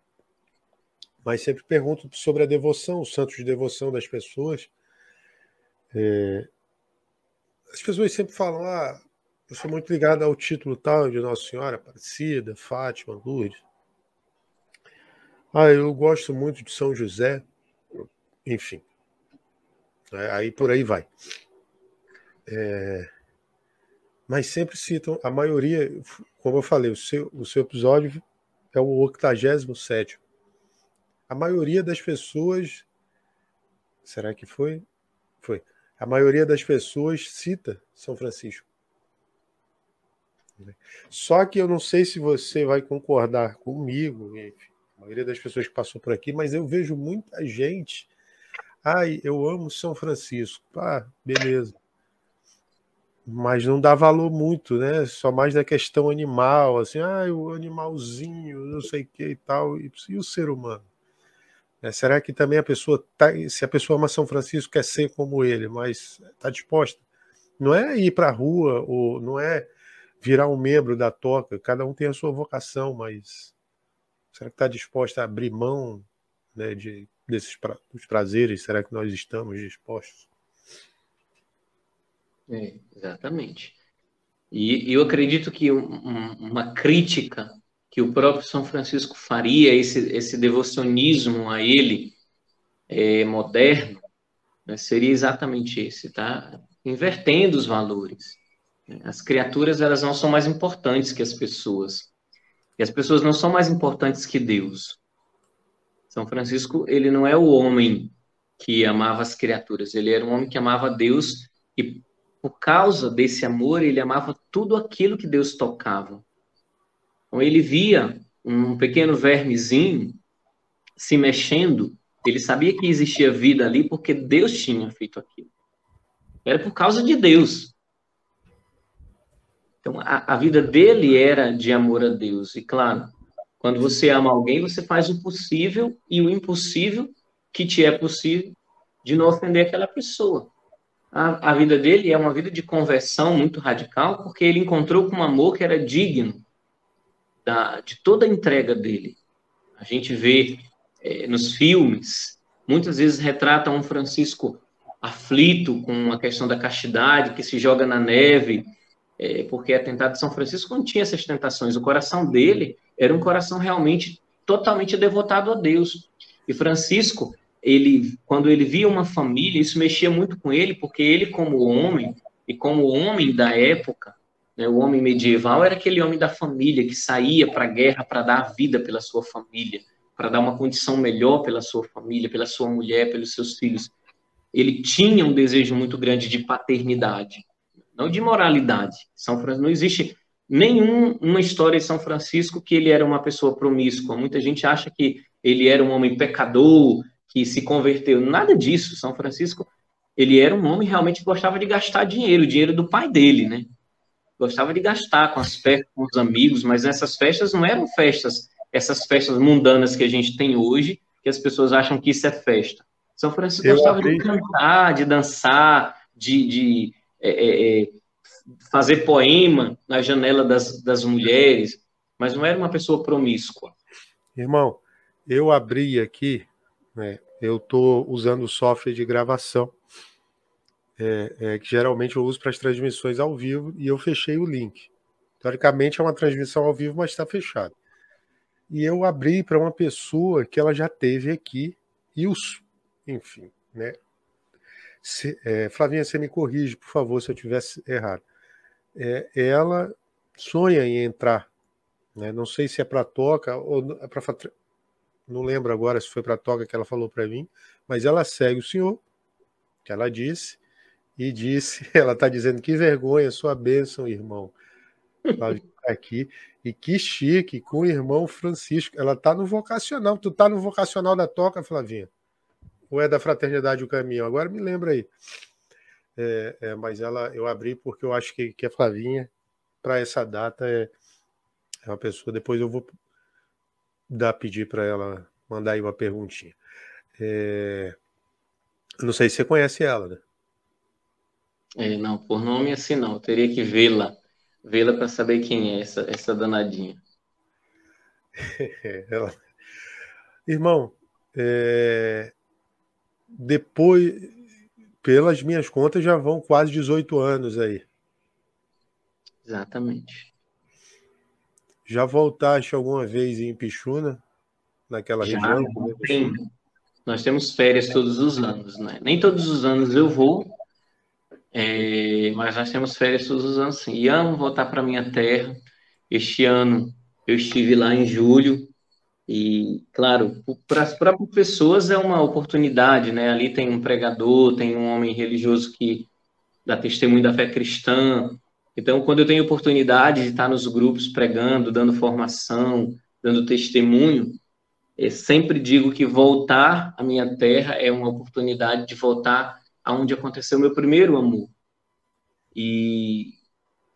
Mas sempre pergunto sobre a devoção, os santos de devoção das pessoas. É, as pessoas sempre falam, ah, eu sou muito ligado ao título tal de Nossa Senhora Aparecida, Fátima, Lourdes. Ah, eu gosto muito de São José. Enfim. É, aí por aí vai. É, mas sempre citam, a maioria, como eu falei, o seu, o seu episódio é o 87. A maioria das pessoas. Será que foi? Foi. A maioria das pessoas cita São Francisco. Só que eu não sei se você vai concordar comigo, enfim, a maioria das pessoas que passou por aqui, mas eu vejo muita gente Ai, eu amo São Francisco. Ah, beleza. Mas não dá valor muito, né? Só mais da questão animal, assim, ah, o animalzinho, não sei o que e tal. E, e o ser humano? É, será que também a pessoa tá, se a pessoa ama São Francisco quer ser como ele, mas está disposta? Não é ir para a rua ou não é virar um membro da toca. Cada um tem a sua vocação, mas será que está disposta a abrir mão né, de desses pra, dos prazeres, será que nós estamos dispostos? É, exatamente. E, eu acredito que um, uma crítica que o próprio São Francisco faria, esse, esse devocionismo a ele é, moderno, né, seria exatamente esse, tá? Invertendo os valores. As criaturas, elas não são mais importantes que as pessoas. E as pessoas não são mais importantes que Deus. São Francisco, ele não é o homem que amava as criaturas, ele era um homem que amava Deus e por causa desse amor, ele amava tudo aquilo que Deus tocava. Então ele via um pequeno vermezinho se mexendo, ele sabia que existia vida ali porque Deus tinha feito aquilo. Era por causa de Deus. Então, a, a, vida dele era de amor a Deus. E, claro, quando você ama alguém, você faz o possível e o impossível que te é possível de não ofender aquela pessoa. A, a vida dele é uma vida de conversão muito radical, porque ele encontrou com um amor que era digno da, de toda a entrega dele. A gente vê é, nos filmes, muitas vezes retrata um Francisco aflito com a questão da castidade, que se joga na neve, é, porque a tentada de São Francisco não tinha essas tentações. O coração dele era um coração realmente totalmente devotado a Deus. E Francisco, ele, quando ele via uma família, isso mexia muito com ele, porque ele, como homem, e como homem da época, né, o homem medieval era aquele homem da família que saía para a guerra para dar a vida pela sua família, para dar uma condição melhor pela sua família, pela sua mulher, pelos seus filhos. Ele tinha um desejo muito grande de paternidade não de moralidade. São não existe nenhuma história de São Francisco que ele era uma pessoa promíscua. Muita gente acha que ele era um homem pecador, que se converteu. Nada disso. São Francisco, ele era um homem realmente que gostava de gastar dinheiro, o dinheiro do pai dele, né? Gostava de gastar com as festas, com os amigos, mas essas festas não eram festas, essas festas mundanas que a gente tem hoje, que as pessoas acham que isso é festa. São Francisco Eu gostava de cantar, de dançar, de, de é, é, é, fazer poema na janela das, das mulheres, mas não era uma pessoa promíscua. Irmão, eu abri aqui, né, eu estou usando o software de gravação, é, é, que geralmente eu uso para as transmissões ao vivo, e eu fechei o link. Teoricamente é uma transmissão ao vivo, mas está fechado. E eu abri para uma pessoa que ela já teve aqui, e os, enfim, né, se, é, Flavinha, você me corrige, por favor, se eu tivesse errado. É, ela sonha em entrar, né? não sei se é para toca ou é para não lembro agora se foi para toca que ela falou para mim, mas ela segue o senhor, que ela disse, e disse, (laughs) ela está dizendo que vergonha, sua bênção, irmão. Flavinha tá aqui e que chique com o irmão Francisco. Ela está no vocacional. Tu está no vocacional da toca, Flavinha? Ou é da Fraternidade o Caminho? Agora me lembra aí. É, é, mas ela eu abri porque eu acho que, que a Flavinha, para essa data, é, é uma pessoa. Depois eu vou dar pedir para ela mandar aí uma perguntinha. É, não sei se você conhece ela, né? É, não, por nome assim não. Eu teria que vê-la. Vê-la para saber quem é essa, essa danadinha. (laughs) ela... Irmão, é, depois, pelas minhas contas, já vão quase 18 anos aí. Exatamente. Já voltaste alguma vez em Pichuna, naquela já, região? Tem. Nós temos férias todos os anos, né? Nem todos os anos eu vou, é, mas nós temos férias todos os anos sim. E amo voltar para minha terra. Este ano eu estive lá em julho, e, claro, para as próprias pessoas é uma oportunidade, né? Ali tem um pregador, tem um homem religioso que dá testemunho da fé cristã. Então, quando eu tenho oportunidade de estar nos grupos pregando, dando formação, dando testemunho, sempre digo que voltar à minha terra é uma oportunidade de voltar aonde aconteceu meu primeiro amor. E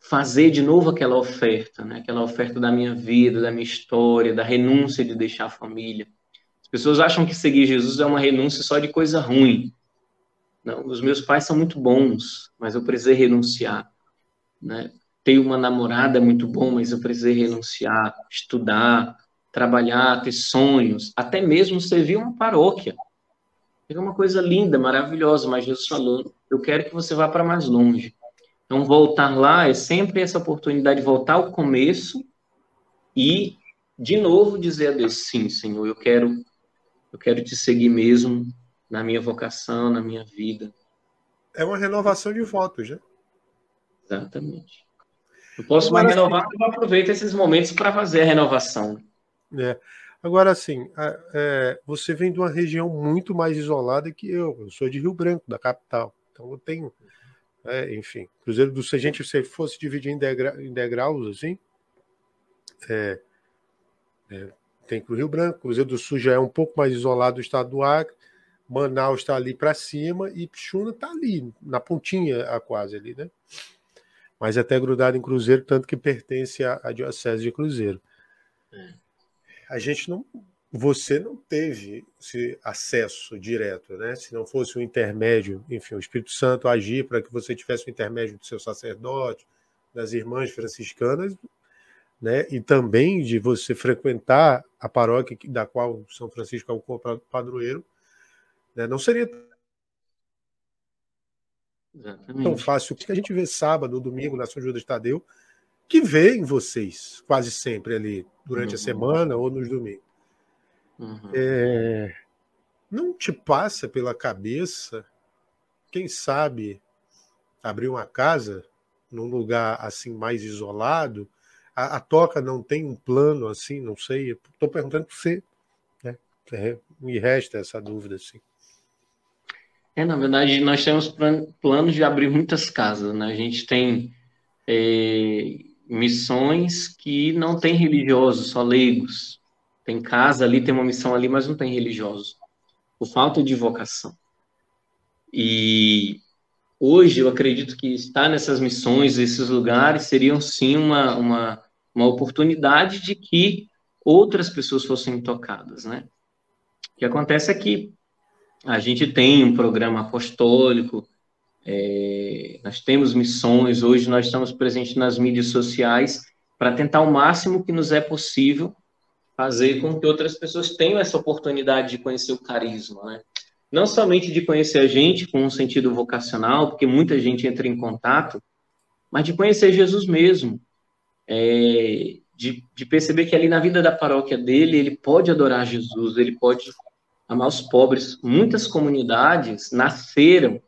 fazer de novo aquela oferta, né? aquela oferta da minha vida, da minha história, da renúncia de deixar a família. As pessoas acham que seguir Jesus é uma renúncia só de coisa ruim. Não, os meus pais são muito bons, mas eu precisei renunciar. Né? Ter uma namorada muito bom, mas eu precisei renunciar, estudar, trabalhar, ter sonhos, até mesmo servir uma paróquia. É uma coisa linda, maravilhosa, mas Jesus falou: eu quero que você vá para mais longe. Então, voltar lá é sempre essa oportunidade de voltar ao começo e, de novo, dizer a Deus: sim, Senhor, eu quero, eu quero te seguir mesmo na minha vocação, na minha vida. É uma renovação de votos, né? Exatamente. Eu posso mais renovar, eu aproveito esses momentos para fazer a renovação. É. Agora, assim, é, você vem de uma região muito mais isolada que eu. Eu sou de Rio Branco, da capital. Então eu tenho, é, enfim, Cruzeiro do Se a gente se fosse dividir em, degra, em degraus, assim, é, é, tem o Rio Branco, Cruzeiro do Sul já é um pouco mais isolado do estado do Acre, Manaus está ali para cima e Pixuna está ali, na pontinha quase ali, né? Mas até grudado em Cruzeiro, tanto que pertence à, à Diocese de Cruzeiro. É a gente não. Você não teve esse acesso direto, né? Se não fosse o intermédio, enfim, o Espírito Santo agir para que você tivesse o intermédio do seu sacerdote, das irmãs franciscanas, né? E também de você frequentar a paróquia da qual São Francisco é o padroeiro, né? não seria Exatamente. tão fácil que a gente vê sábado ou domingo na São Judas Tadeu, que vê em vocês quase sempre ali durante uhum. a semana ou nos domingos. Uhum. É, não te passa pela cabeça, quem sabe, abrir uma casa num lugar assim mais isolado? A, a toca não tem um plano assim, não sei. Estou perguntando para você. Né? É, me resta essa dúvida assim. É, na verdade, nós temos planos de abrir muitas casas, né? A gente tem é, missões que não tem religiosos, só leigos. Tem casa ali, tem uma missão ali, mas não tem religiosos. Por falta de vocação. E hoje eu acredito que estar nessas missões, esses lugares, seriam sim uma, uma, uma oportunidade de que outras pessoas fossem tocadas, né? O que acontece é que a gente tem um programa apostólico, é, nós temos missões, hoje nós estamos presentes nas mídias sociais para tentar o máximo que nos é possível fazer com que outras pessoas tenham essa oportunidade de conhecer o carisma, né? Não somente de conhecer a gente com um sentido vocacional, porque muita gente entra em contato, mas de conhecer Jesus mesmo, é, de, de perceber que ali na vida da paróquia dele, ele pode adorar Jesus, ele pode amar os pobres. Muitas comunidades nasceram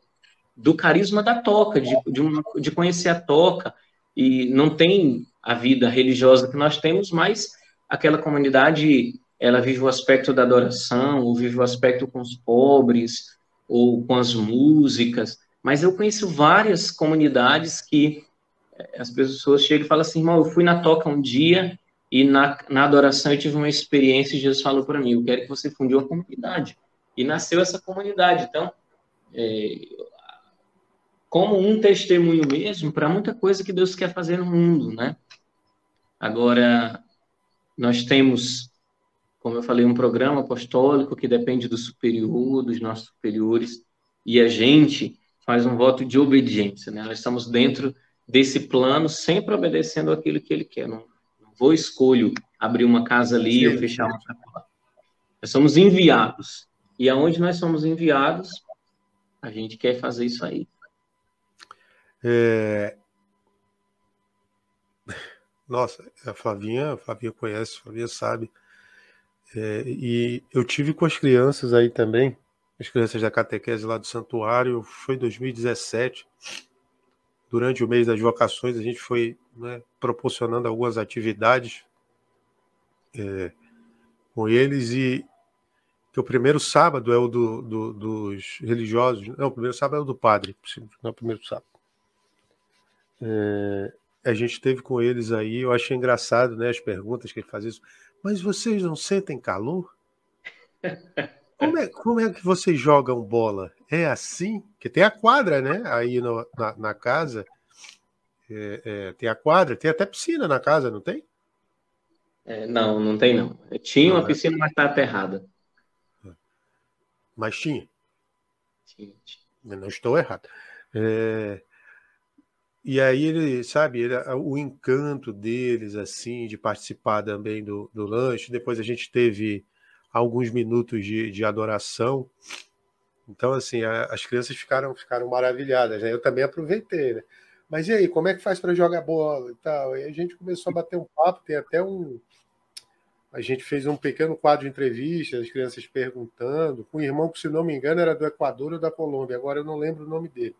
do carisma da toca, de, de, uma, de conhecer a toca. E não tem a vida religiosa que nós temos, mas aquela comunidade ela vive o aspecto da adoração, ou vive o aspecto com os pobres, ou com as músicas. Mas eu conheço várias comunidades que eh, as pessoas chegam e falam assim, irmão, eu fui na toca um dia e na, na adoração eu tive uma experiência e Jesus falou para mim, eu quero que você funde uma comunidade. E nasceu essa comunidade. Então, é, como um testemunho mesmo para muita coisa que Deus quer fazer no mundo, né? Agora, nós temos, como eu falei, um programa apostólico que depende do superior, dos nossos superiores, e a gente faz um voto de obediência, né? Nós estamos dentro desse plano, sempre obedecendo aquilo que ele quer. Não, não vou escolho abrir uma casa ali Sim. ou fechar uma. Nós somos enviados. E aonde nós somos enviados, a gente quer fazer isso aí. É... Nossa, a Flavinha, a Flavinha conhece, a Flavinha sabe. É, e eu tive com as crianças aí também, as crianças da catequese lá do santuário, foi 2017. Durante o mês das vocações, a gente foi né, proporcionando algumas atividades é, com eles e que o primeiro sábado é o do, do, dos religiosos, não, o primeiro sábado é o do padre, não é o primeiro sábado. É, a gente teve com eles aí, eu achei engraçado, né, as perguntas que ele fazia isso. Mas vocês não sentem calor? (laughs) Como é, como é que vocês jogam bola? É assim? Que tem a quadra, né? Aí no, na, na, casa. É, é, tem a quadra, tem até piscina na casa, não tem? É, não, não tem não. Tinha uma ah, piscina, mas está aterrada. Mas tinha? Tinha. tinha. não estou errado. É, e aí ele, sabe, ele, o encanto deles, assim, de participar também do, do lanche. Depois a gente teve alguns minutos de, de adoração. Então, assim, a, as crianças ficaram, ficaram maravilhadas, né? Eu também aproveitei, né? Mas e aí, como é que faz para jogar bola e tal? E a gente começou a bater um papo, tem até um. A gente fez um pequeno quadro de entrevistas, as crianças perguntando, com um irmão que, se não me engano, era do Equador ou da Colômbia, agora eu não lembro o nome dele.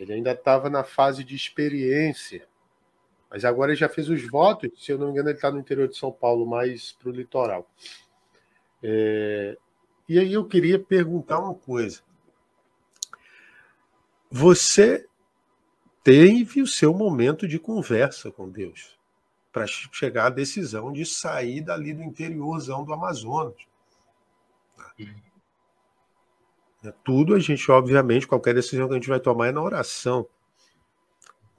Ele ainda estava na fase de experiência, mas agora ele já fez os votos, se eu não me engano, ele está no interior de São Paulo, mais para o litoral. É... E aí eu queria perguntar uma coisa. Você teve o seu momento de conversa com Deus para chegar à decisão de sair dali do interiorzão do Amazonas. É, tudo a gente, obviamente, qualquer decisão que a gente vai tomar é na oração.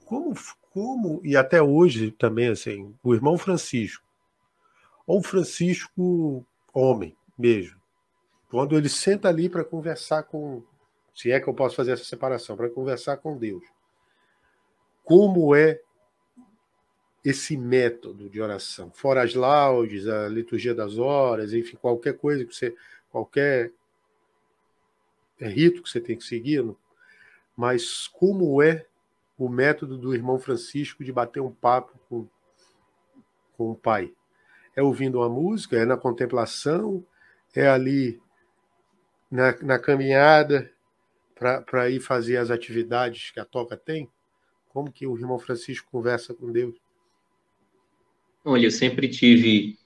Como, como e até hoje também, assim, o irmão Francisco, ou Francisco homem mesmo, quando ele senta ali para conversar com, se é que eu posso fazer essa separação, para conversar com Deus, como é esse método de oração, fora as laudes, a liturgia das horas, enfim, qualquer coisa que você, qualquer é rito que você tem que seguir, mas como é o método do irmão Francisco de bater um papo com, com o pai? É ouvindo uma música, é na contemplação, é ali na, na caminhada para ir fazer as atividades que a toca tem? Como que o irmão Francisco conversa com Deus? Olha, eu sempre tive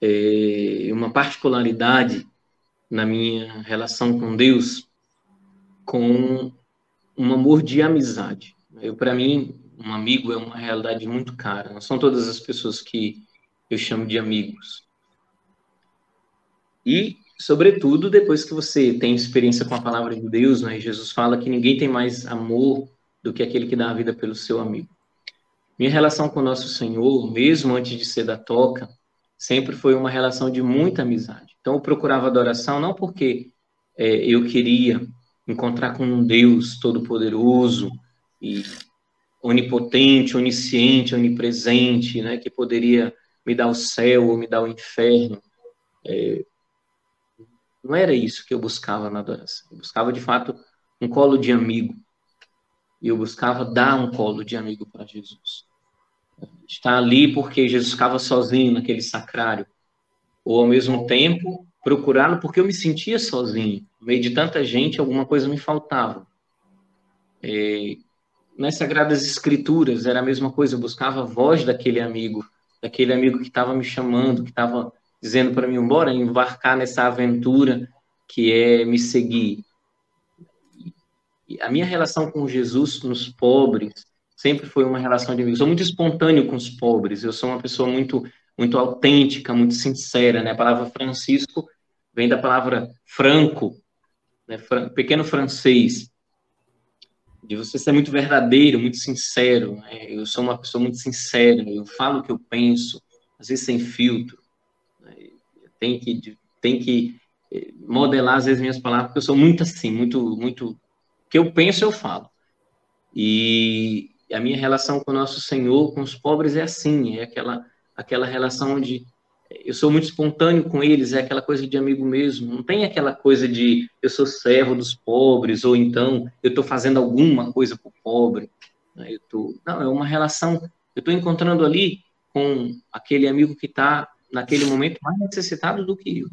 é, uma particularidade na minha relação com Deus com um amor de amizade. Eu, para mim, um amigo é uma realidade muito cara. Não são todas as pessoas que eu chamo de amigos. E, sobretudo, depois que você tem experiência com a palavra de Deus, né? Jesus fala que ninguém tem mais amor do que aquele que dá a vida pelo seu amigo. Minha relação com o nosso Senhor, mesmo antes de ser da toca, sempre foi uma relação de muita amizade. Então, eu procurava adoração não porque é, eu queria encontrar com um Deus todo-poderoso e onipotente, onisciente, onipresente, né, que poderia me dar o céu ou me dar o inferno. É, não era isso que eu buscava na adoração. Eu buscava, de fato, um colo de amigo, e eu buscava dar um colo de amigo para Jesus. Estar ali porque Jesus ficava sozinho naquele sacrário. Ou, ao mesmo tempo, procurá-lo porque eu me sentia sozinho. No meio de tanta gente, alguma coisa me faltava. É, nas Sagradas Escrituras era a mesma coisa, eu buscava a voz daquele amigo, daquele amigo que estava me chamando, que estava dizendo para mim, embora embarcar nessa aventura que é me seguir a minha relação com Jesus nos pobres sempre foi uma relação de amigos. Eu sou muito espontâneo com os pobres. Eu sou uma pessoa muito muito autêntica, muito sincera, né? A palavra Francisco vem da palavra franco, né? pequeno francês, de você ser muito verdadeiro, muito sincero. Né? Eu sou uma pessoa muito sincera. Eu falo o que eu penso, às vezes sem filtro. Né? Tem que tem que eh, modelar às vezes minhas palavras, porque eu sou muito assim, muito muito que eu penso, eu falo. E a minha relação com o nosso Senhor, com os pobres, é assim, é aquela, aquela relação onde eu sou muito espontâneo com eles, é aquela coisa de amigo mesmo. Não tem aquela coisa de eu sou servo dos pobres, ou então eu estou fazendo alguma coisa para o pobre. Né? Eu tô, não, é uma relação. Eu estou encontrando ali com aquele amigo que está, naquele momento, mais necessitado do que eu.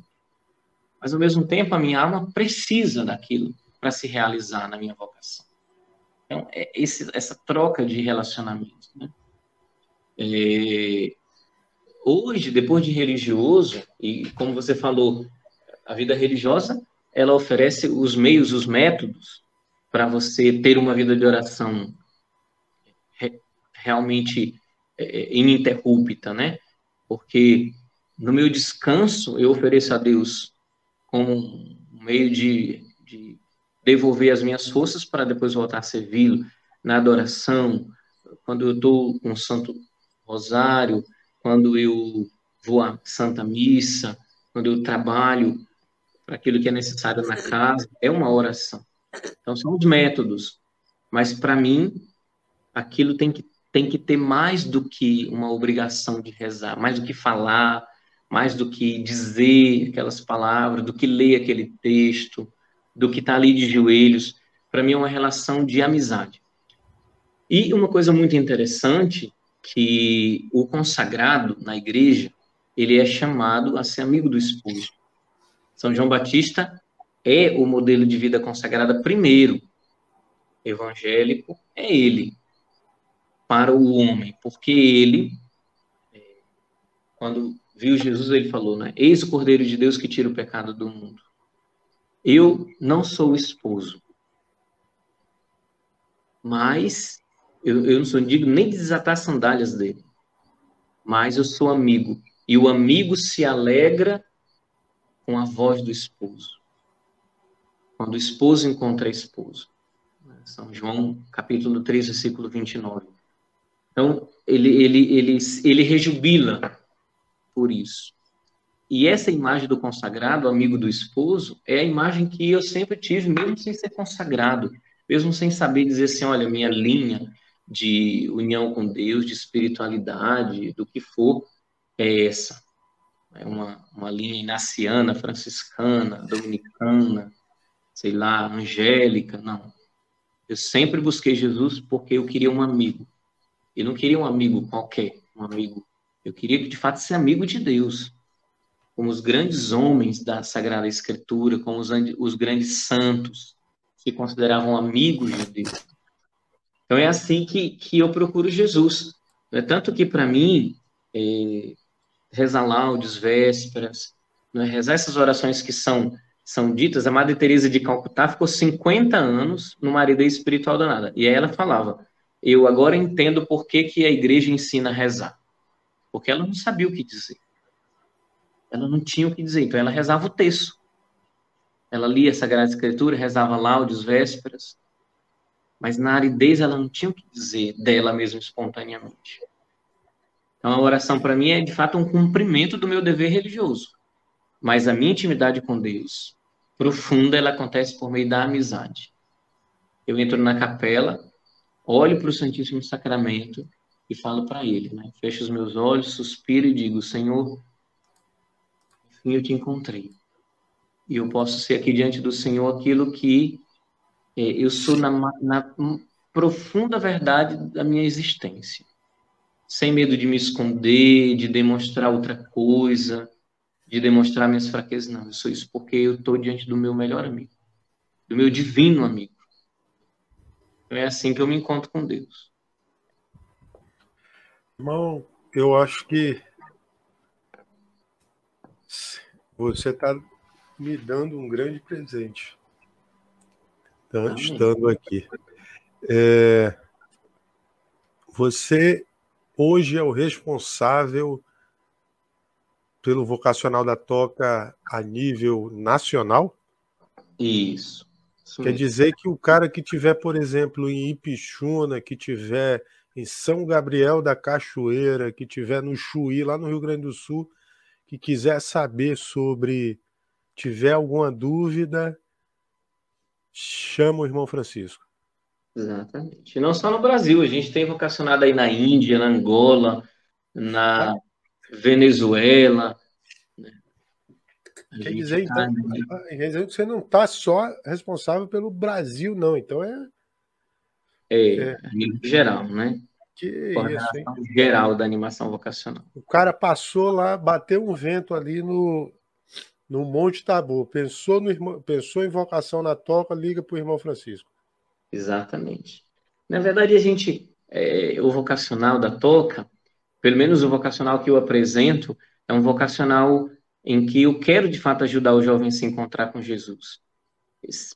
Mas, ao mesmo tempo, a minha alma precisa daquilo para se realizar na minha vocação. Então, é esse, essa troca de relacionamento. Né? É, hoje, depois de religioso, e como você falou, a vida religiosa, ela oferece os meios, os métodos para você ter uma vida de oração re, realmente é, é ininterrupta, né? Porque no meu descanso eu ofereço a Deus como um meio de devolver as minhas forças para depois voltar a servi-lo na adoração, quando eu estou com o Santo Rosário, quando eu vou à Santa Missa, quando eu trabalho para aquilo que é necessário na casa, é uma oração. Então, são os métodos. Mas, para mim, aquilo tem que, tem que ter mais do que uma obrigação de rezar, mais do que falar, mais do que dizer aquelas palavras, do que ler aquele texto, do que está ali de joelhos. Para mim é uma relação de amizade. E uma coisa muito interessante que o consagrado na igreja, ele é chamado a ser amigo do esposo. São João Batista é o modelo de vida consagrada primeiro. Evangélico é ele para o homem, porque ele é, quando viu Jesus, ele falou, né? Eis o Cordeiro de Deus que tira o pecado do mundo. Eu não sou esposo, mas eu, eu não sou digno nem de desatar as sandálias dele, mas eu sou amigo. E o amigo se alegra com a voz do esposo. Quando o esposo encontra a esposa. São João, capítulo 3, versículo 29. Então, ele, ele, ele, ele rejubila por isso. E essa imagem do consagrado, amigo do esposo, é a imagem que eu sempre tive, mesmo sem ser consagrado, mesmo sem saber dizer assim, olha, minha linha de união com Deus, de espiritualidade, do que for, é essa. É uma, uma linha inaciana, franciscana, dominicana, sei lá, angélica, não. Eu sempre busquei Jesus porque eu queria um amigo. Eu não queria um amigo qualquer, um amigo. Eu queria, de fato, ser amigo de Deus. Como os grandes homens da Sagrada Escritura, como os, os grandes santos, se consideravam amigos de Deus. Então é assim que, que eu procuro Jesus. É tanto que para mim é, rezar laudes, vésperas, é? rezar essas orações que são são ditas, a Madre Teresa de Calcutá ficou 50 anos numa aridez espiritual danada. E aí ela falava: "Eu agora entendo por que, que a igreja ensina a rezar". Porque ela não sabia o que dizer. Ela não tinha o que dizer, então ela rezava o texto. Ela lia a Sagrada Escritura, rezava laudes, vésperas, mas na aridez ela não tinha o que dizer dela mesma espontaneamente. Então a oração para mim é de fato um cumprimento do meu dever religioso. Mas a minha intimidade com Deus, profunda, ela acontece por meio da amizade. Eu entro na capela, olho para o Santíssimo Sacramento e falo para ele, né? Fecho os meus olhos, suspiro e digo: Senhor, enfim eu te encontrei. E eu posso ser aqui diante do Senhor aquilo que é, eu sou na, na profunda verdade da minha existência. Sem medo de me esconder, de demonstrar outra coisa, de demonstrar minhas fraquezas, não. Eu sou isso porque eu estou diante do meu melhor amigo, do meu divino amigo. Então é assim que eu me encontro com Deus. Irmão, eu acho que você está me dando um grande presente estando aqui. É, você hoje é o responsável pelo vocacional da Toca a nível nacional? Isso. isso Quer dizer que o cara que tiver, por exemplo, em Ipixuna, que tiver em São Gabriel da Cachoeira, que tiver no Chuí, lá no Rio Grande do Sul, que quiser saber sobre, tiver alguma dúvida, chama o irmão Francisco. Exatamente. Não só no Brasil, a gente tem vocacionado aí na Índia, na Angola, na Venezuela. Né? Quer dizer, tá... então, que você não está só responsável pelo Brasil, não. Então é. É, é... geral, né? Que isso, hein? geral da animação vocacional. O cara passou lá, bateu um vento ali no, no Monte Tabu. Pensou, no irmão, pensou em vocação na toca, liga para o irmão Francisco. Exatamente. Na verdade, a gente, é, o vocacional da toca, pelo menos o vocacional que eu apresento, é um vocacional em que eu quero de fato ajudar o jovem a se encontrar com Jesus.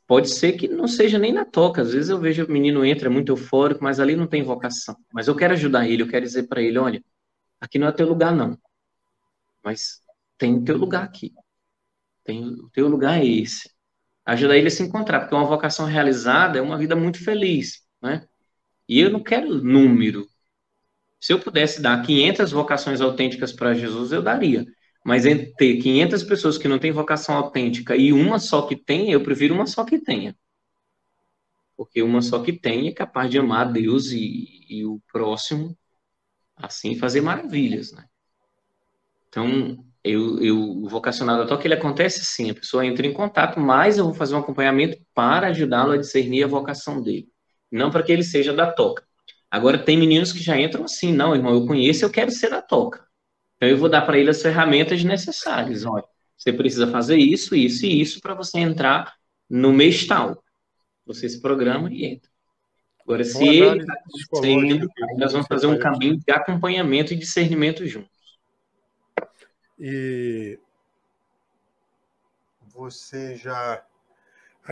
Pode ser que não seja nem na toca, às vezes eu vejo o menino entra muito eufórico, mas ali não tem vocação. Mas eu quero ajudar ele, eu quero dizer para ele: olha, aqui não é teu lugar, não, mas tem teu lugar aqui. Tem, o teu lugar é esse. Ajudar ele a se encontrar, porque uma vocação realizada é uma vida muito feliz, né? E eu não quero número. Se eu pudesse dar 500 vocações autênticas para Jesus, eu daria. Mas entre ter 500 pessoas que não têm vocação autêntica e uma só que tem, eu prefiro uma só que tenha. Porque uma só que tem é capaz de amar Deus e, e o próximo, assim, fazer maravilhas, né? Então, eu, eu, o vocacional da toca, ele acontece sim, a pessoa entra em contato, mas eu vou fazer um acompanhamento para ajudá-lo a discernir a vocação dele, não para que ele seja da toca. Agora, tem meninos que já entram assim, não, irmão, eu conheço, eu quero ser a toca. Então, eu vou dar para ele as ferramentas necessárias. Olha, você precisa fazer isso, isso e isso para você entrar no mês tal. Você se programa e entra. Agora, se ele está sendo, nós vamos fazer um caminho de acompanhamento e discernimento juntos. E você já.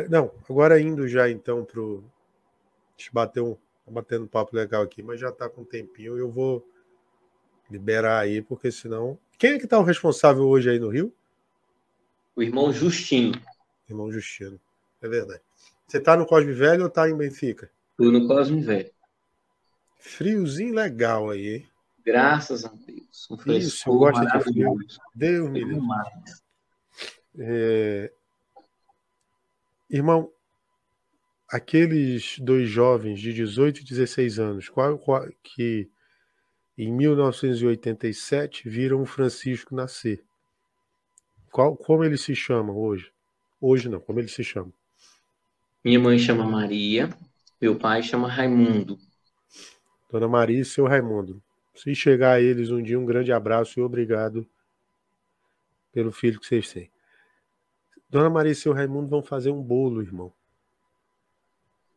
Não, agora indo já então para o. Deixa eu bater um. Tá batendo um papo legal aqui, mas já está com um tempinho. Eu vou liberar aí, porque senão. Quem é que está o responsável hoje aí no Rio? O irmão Justino. Irmão Justino. É verdade. Você está no Cosme Velho ou está em Benfica? Estou no Cosme Velho. Friozinho legal aí, hein? Graças a Deus. Um Isso, eu gosto de frio. Deus me livre. É... Irmão, aqueles dois jovens de 18 e 16 anos, qual, qual, que em 1987 viram o Francisco nascer. Qual, como eles se chamam hoje? Hoje não, como eles se chamam? Minha mãe chama Maria, meu pai chama Raimundo. Dona Maria e seu Raimundo. Se chegar a eles um dia, um grande abraço e obrigado pelo filho que vocês têm. Dona Maria e seu Raimundo vão fazer um bolo, irmão.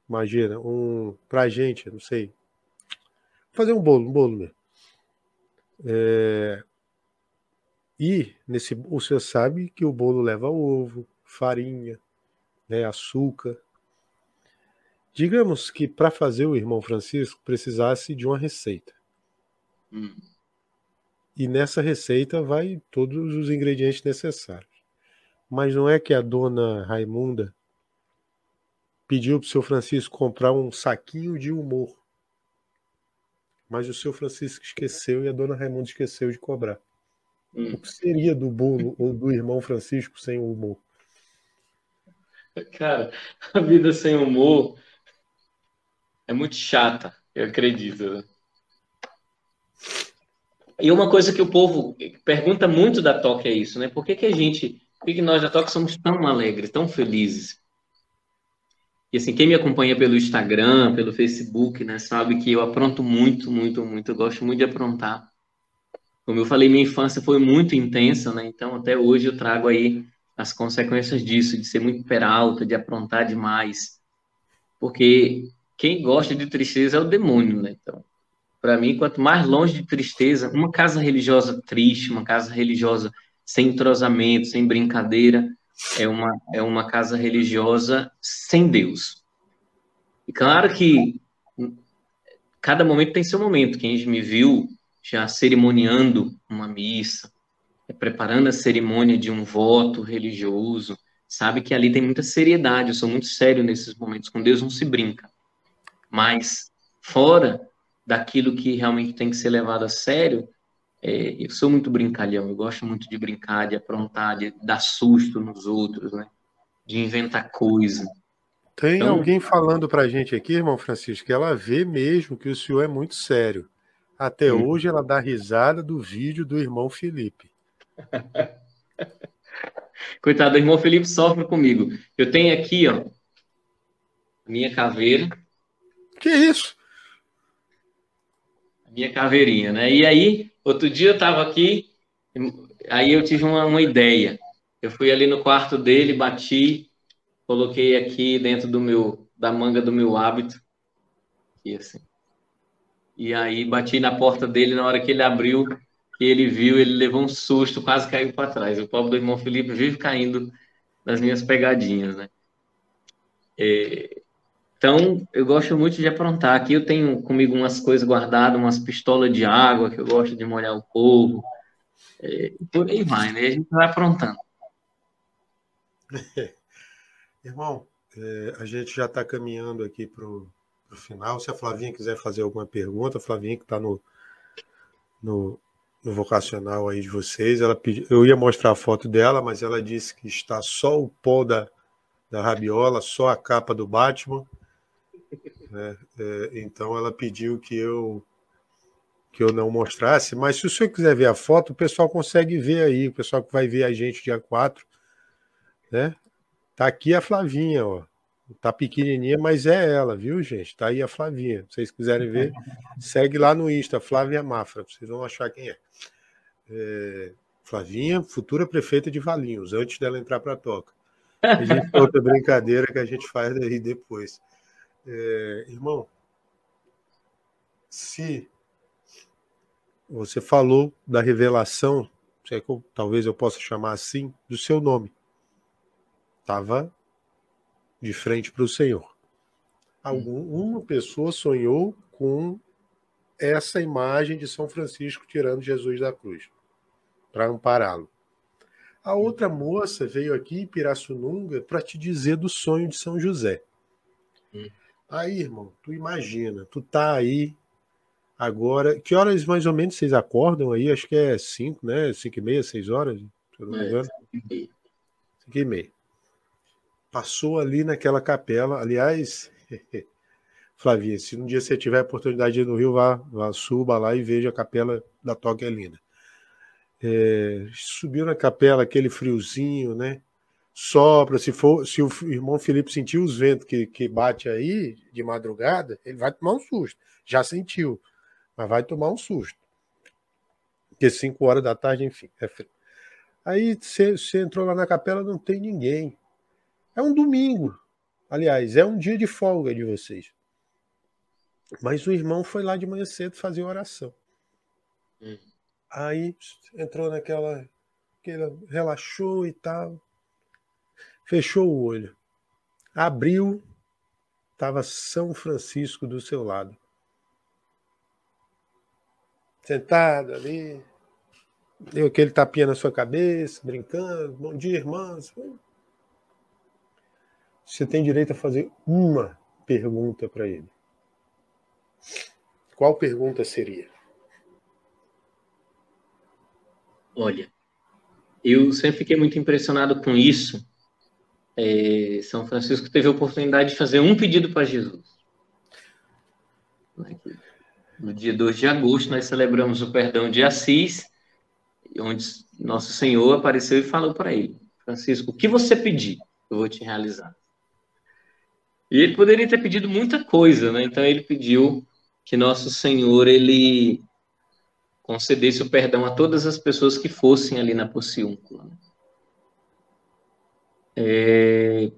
Imagina, um pra gente, não sei. Fazer um bolo, um bolo mesmo. É... E nesse, você sabe que o bolo leva ovo, farinha, né, açúcar. Digamos que para fazer o irmão Francisco precisasse de uma receita. Hum. E nessa receita vai todos os ingredientes necessários. Mas não é que a dona Raimunda pediu para o seu Francisco comprar um saquinho de humor. Mas o seu Francisco esqueceu e a dona Raimunda esqueceu de cobrar. Hum. O que seria do bolo ou do irmão Francisco sem o humor? Cara, a vida sem humor é muito chata, eu acredito. Né? E uma coisa que o povo pergunta muito da Toque é isso, né? Por que, que a gente, por que, que nós da Toque somos tão alegres, tão felizes? E assim, quem me acompanha pelo Instagram, pelo Facebook, né, sabe que eu apronto muito, muito, muito. Eu gosto muito de aprontar. Como eu falei, minha infância foi muito intensa, né? Então, até hoje eu trago aí as consequências disso, de ser muito peralta, de aprontar demais. Porque quem gosta de tristeza é o demônio, né? Então, para mim, quanto mais longe de tristeza, uma casa religiosa triste, uma casa religiosa sem entrosamento, sem brincadeira, é uma, é uma casa religiosa sem Deus. E claro que cada momento tem seu momento. Quem me viu já cerimoniando uma missa, preparando a cerimônia de um voto religioso, sabe que ali tem muita seriedade. Eu sou muito sério nesses momentos. Com Deus não se brinca. Mas fora daquilo que realmente tem que ser levado a sério, é, eu sou muito brincalhão, eu gosto muito de brincar, de aprontar, de dar susto nos outros, né? De inventar coisa. Tem então, alguém falando pra gente aqui, irmão Francisco, que ela vê mesmo que o senhor é muito sério. Até hum. hoje ela dá risada do vídeo do irmão Felipe. (laughs) Coitado, o irmão Felipe sofre comigo. Eu tenho aqui, ó, minha caveira. Que isso? Minha caveirinha, né? E aí, outro dia eu tava aqui, aí eu tive uma, uma ideia. Eu fui ali no quarto dele, bati, coloquei aqui dentro do meu, da manga do meu hábito, aqui assim. E aí bati na porta dele na hora que ele abriu, que ele viu, ele levou um susto, quase caiu para trás. O pobre do irmão Felipe vive caindo nas minhas pegadinhas, né? É, então, eu gosto muito de aprontar. Aqui eu tenho comigo umas coisas guardadas, umas pistolas de água que eu gosto de molhar o povo. É, por aí vai, né? A gente vai aprontando. (laughs) Irmão, é, a gente já está caminhando aqui para o final. Se a Flavinha quiser fazer alguma pergunta, a Flavinha que está no, no, no, vocacional aí de vocês, ela pediu, eu ia mostrar a foto dela, mas ela disse que está só o pó da, da rabiola, só a capa do Batman né? É, então ela pediu que eu que eu não mostrasse, mas se o senhor quiser ver a foto, o pessoal consegue ver aí, o pessoal que vai ver a gente dia 4, né? Tá aqui a Flavinha, ó. Tá pequenininha, mas é ela, viu, gente? Tá aí a Flavinha. Se vocês quiserem ver, (laughs) segue lá no Insta, Flávia Mafra. Vocês vão achar quem é. é Flavinha, futura prefeita de Valinhos, antes dela entrar para a toca. A gente (laughs) outra brincadeira que a gente faz aí depois. É, irmão, se você falou da revelação, é talvez eu possa chamar assim, do seu nome. Estava de frente para o Senhor. Alguma pessoa sonhou com essa imagem de São Francisco tirando Jesus da cruz para ampará-lo. A outra moça veio aqui em Pirassununga para te dizer do sonho de São José. Aí, irmão, tu imagina, tu tá aí agora. Que horas mais ou menos vocês acordam aí? Acho que é cinco, né? Cinco e meia, seis horas, se eu não me é, engano. Cinco e meia passou ali naquela capela. Aliás, (laughs) Flavinha, se um dia você tiver a oportunidade de ir no Rio, vá, vá suba lá e veja a capela da Toca é linda. É, subiu na capela aquele friozinho, né? Sopra, se for, se o irmão Felipe sentiu os ventos que, que bate aí de madrugada, ele vai tomar um susto. Já sentiu, mas vai tomar um susto. Porque 5 horas da tarde, enfim, é frio. Aí você entrou lá na capela, não tem ninguém. É um domingo. Aliás, é um dia de folga de vocês. Mas o irmão foi lá de manhã cedo fazer oração. Hum. Aí entrou naquela. Aquela, relaxou e tal. Fechou o olho. Abriu. Estava São Francisco do seu lado. Sentado ali. Deu aquele tapinha na sua cabeça, brincando. Bom dia, irmãs. Você tem direito a fazer uma pergunta para ele. Qual pergunta seria? Olha, eu sempre fiquei muito impressionado com isso. É, São Francisco teve a oportunidade de fazer um pedido para Jesus. No dia 2 de agosto, nós celebramos o perdão de Assis, onde Nosso Senhor apareceu e falou para ele: Francisco, o que você pedir, eu vou te realizar. E ele poderia ter pedido muita coisa, né? Então ele pediu que nosso Senhor ele concedesse o perdão a todas as pessoas que fossem ali na Pociúncula. Né? É...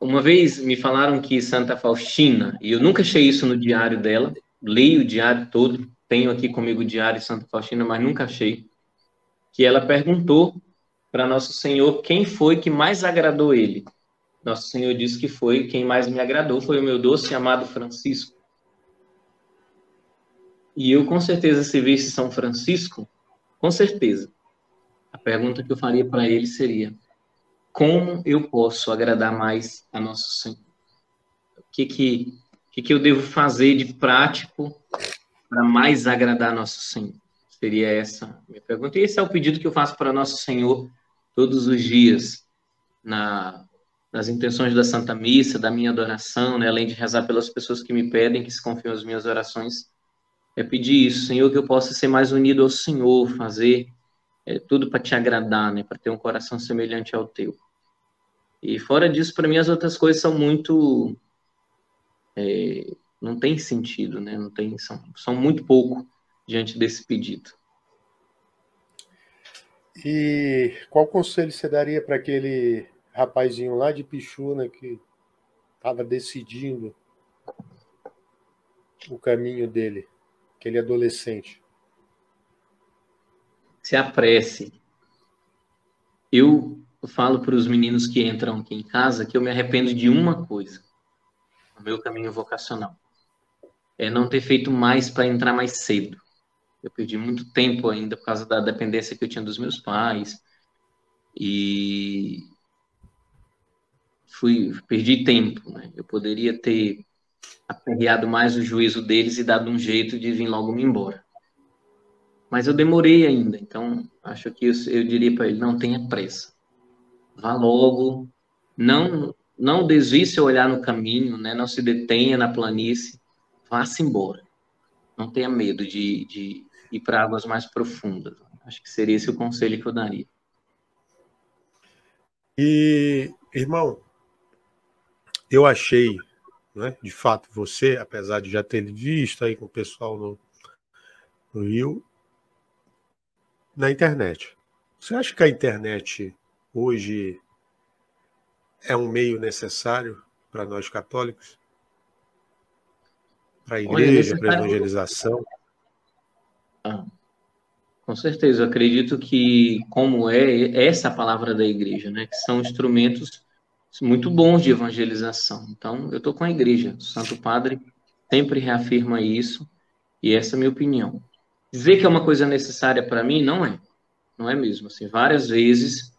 Uma vez me falaram que Santa Faustina, e eu nunca achei isso no diário dela, leio o diário todo, tenho aqui comigo o diário de Santa Faustina, mas nunca achei, que ela perguntou para Nosso Senhor quem foi que mais agradou ele. Nosso Senhor disse que foi quem mais me agradou, foi o meu doce amado Francisco. E eu, com certeza, se visse São Francisco, com certeza, a pergunta que eu faria para ele seria: como eu posso agradar mais a Nosso Senhor? O que que, que, que eu devo fazer de prático para mais agradar Nosso Senhor? Seria essa a minha pergunta. E esse é o pedido que eu faço para Nosso Senhor todos os dias na nas intenções da Santa Missa, da minha adoração, né, além de rezar pelas pessoas que me pedem, que se confiam as minhas orações, é pedir isso, Senhor, que eu possa ser mais unido ao Senhor, fazer é, tudo para te agradar, né, para ter um coração semelhante ao teu. E fora disso, para mim, as outras coisas são muito. É, não tem sentido, né, não tem, são, são muito pouco diante desse pedido. E qual conselho você daria para aquele rapazinho lá de Pichuna que estava decidindo o caminho dele, aquele adolescente. Se apresse. Eu falo para os meninos que entram aqui em casa que eu me arrependo de uma coisa no meu caminho vocacional. É não ter feito mais para entrar mais cedo. Eu perdi muito tempo ainda por causa da dependência que eu tinha dos meus pais. E fui perdi tempo. Né? Eu poderia ter aperreado mais o juízo deles e dado um jeito de vir logo me embora. Mas eu demorei ainda, então acho que eu, eu diria para ele: não tenha pressa, vá logo, não não desvie seu olhar no caminho, né? não se detenha na planície, vá-se embora. Não tenha medo de, de ir para águas mais profundas. Acho que seria esse o conselho que eu daria. E, irmão, eu achei, né, de fato, você, apesar de já ter visto aí com o pessoal no, no Rio, na internet. Você acha que a internet hoje é um meio necessário para nós católicos? Para a igreja, para a evangelização? Ah, com certeza, eu acredito que, como é essa a palavra da igreja, né, que são instrumentos muito bons de evangelização. Então, eu estou com a igreja, o Santo Padre sempre reafirma isso, e essa é a minha opinião. Dizer que é uma coisa necessária para mim, não é. Não é mesmo. Assim, várias vezes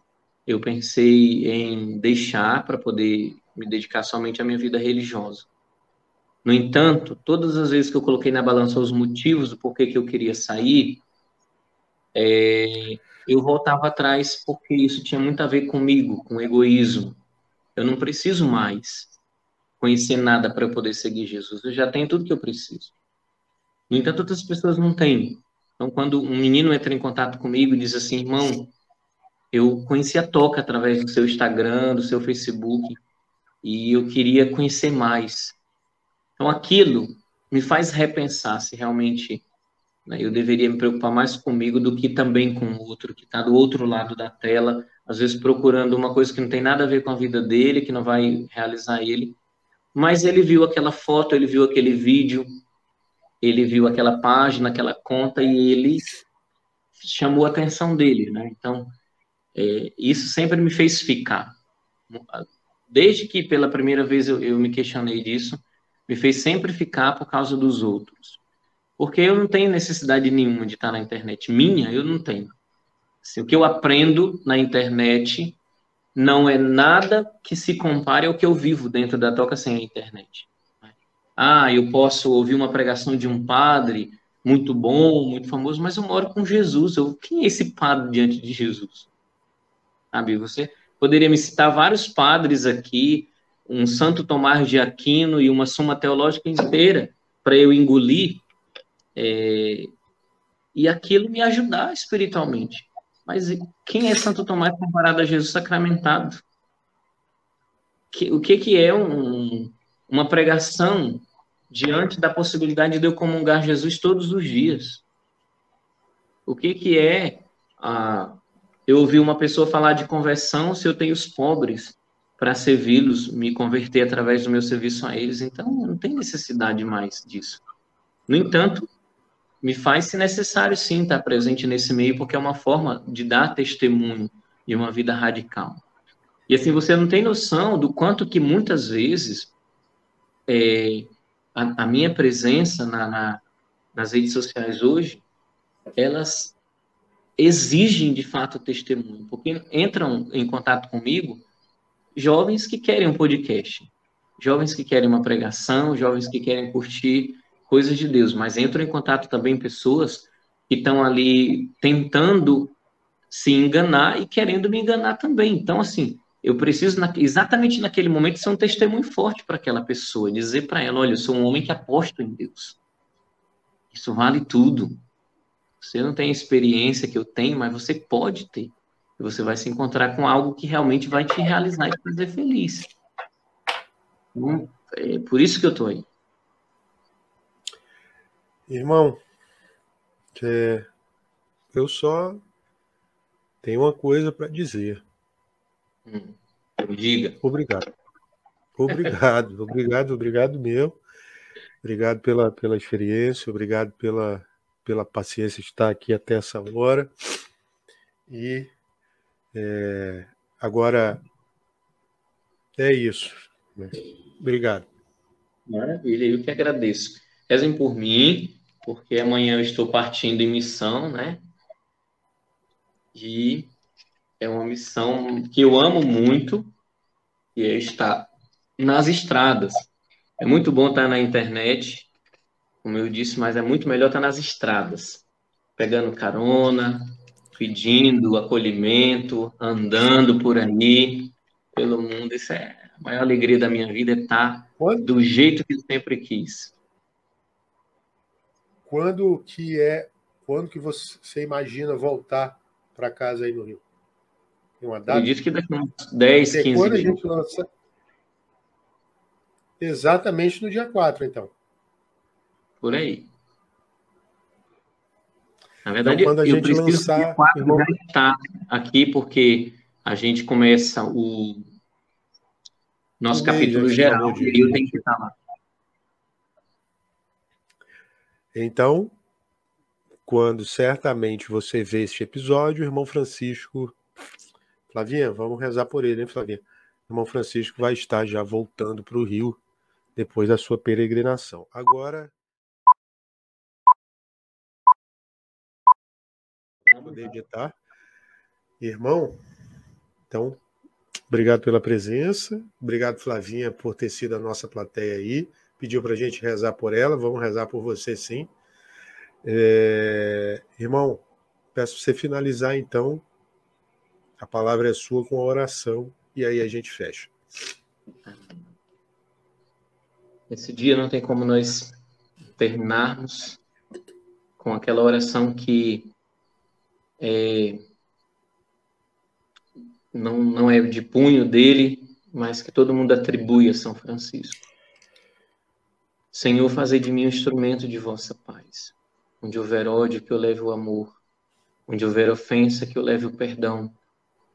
eu pensei em deixar para poder me dedicar somente à minha vida religiosa. No entanto, todas as vezes que eu coloquei na balança os motivos do porquê que eu queria sair, é, eu voltava atrás porque isso tinha muito a ver comigo, com egoísmo. Eu não preciso mais conhecer nada para poder seguir Jesus. Eu já tenho tudo que eu preciso. No entanto, outras pessoas não têm. Então, quando um menino entra em contato comigo e diz assim, irmão, eu conheci a Toca através do seu Instagram, do seu Facebook, e eu queria conhecer mais. Então, aquilo me faz repensar se realmente né, eu deveria me preocupar mais comigo do que também com o outro, que está do outro lado da tela, às vezes procurando uma coisa que não tem nada a ver com a vida dele, que não vai realizar ele. Mas ele viu aquela foto, ele viu aquele vídeo, ele viu aquela página, aquela conta e ele chamou a atenção dele, né? Então, é, isso sempre me fez ficar. Desde que pela primeira vez eu, eu me questionei disso, me fez sempre ficar por causa dos outros. Porque eu não tenho necessidade nenhuma de estar na internet. Minha, eu não tenho. Assim, o que eu aprendo na internet não é nada que se compare ao que eu vivo dentro da toca sem a internet. Ah, eu posso ouvir uma pregação de um padre muito bom, muito famoso, mas eu moro com Jesus. Eu, quem é esse padre diante de Jesus? Sabe, você poderia me citar vários padres aqui, um Santo Tomás de Aquino e uma Suma Teológica inteira para eu engolir é, e aquilo me ajudar espiritualmente. Mas quem é Santo Tomás comparado a Jesus sacramentado? Que, o que, que é um, uma pregação diante da possibilidade de eu comungar Jesus todos os dias? O que, que é a, eu ouvi uma pessoa falar de conversão se eu tenho os pobres para servi-los, me converter através do meu serviço a eles? Então, não tem necessidade mais disso. No entanto, me faz, se necessário, sim, estar presente nesse meio, porque é uma forma de dar testemunho de uma vida radical. E assim, você não tem noção do quanto que muitas vezes é, a, a, minha presença na, na, nas redes sociais hoje, elas exigem de fato testemunho, porque entram em contato comigo jovens que querem um podcast, jovens que querem uma pregação, jovens que querem curtir coisas de Deus, mas entram em contato também pessoas que estão ali tentando se enganar e querendo me enganar também. Então, assim, eu preciso, na, exatamente naquele momento, ser um testemunho forte para aquela pessoa, dizer para ela: olha, eu sou um homem que aposto em Deus. Isso vale tudo. Você não tem a experiência que eu tenho, mas você pode ter. E você vai se encontrar com algo que realmente vai te realizar e te fazer feliz. Então, é por isso que eu estou aí. Irmão, é, eu só tenho uma coisa para dizer. Hum, diga. Obrigado. Obrigado, obrigado, obrigado meu. Obrigado pela, pela experiência, obrigado pela, pela paciência de estar aqui até essa hora. E é, agora é isso. Né? Obrigado. Maravilha, eu que agradeço. Rezem por mim, porque amanhã eu estou partindo em missão, né? E é uma missão que eu amo muito, que é estar nas estradas. É muito bom estar na internet, como eu disse, mas é muito melhor estar nas estradas, pegando carona, pedindo acolhimento, andando por aí, pelo mundo. Isso é a maior alegria da minha vida, é estar do jeito que sempre quis. Quando que é, quando que você imagina voltar para casa aí no Rio? Tem uma data? Eu disse que daqui uns 10, 15 quando dias. A gente lança... Exatamente no dia 4, então. Por aí. Na verdade, então, quando a eu gente preciso lançar, irmão... já está aqui, porque a gente começa o nosso capítulo geral e eu tenho que estar lá. Então, quando certamente você vê este episódio, o irmão Francisco. Flavinha, vamos rezar por ele, hein, Flavinha? Irmão Francisco vai estar já voltando para o Rio depois da sua peregrinação. Agora. Poder editar. Irmão, então, obrigado pela presença. Obrigado, Flavinha, por ter sido a nossa plateia aí. Pediu para a gente rezar por ela. Vamos rezar por você, sim. É... Irmão, peço para você finalizar, então. A palavra é sua com a oração. E aí a gente fecha. Esse dia não tem como nós terminarmos com aquela oração que é, não, não é de punho dele, mas que todo mundo atribui a São Francisco. Senhor, fazei de mim um instrumento de vossa paz. Onde houver ódio, que eu leve o amor. Onde houver ofensa, que eu leve o perdão.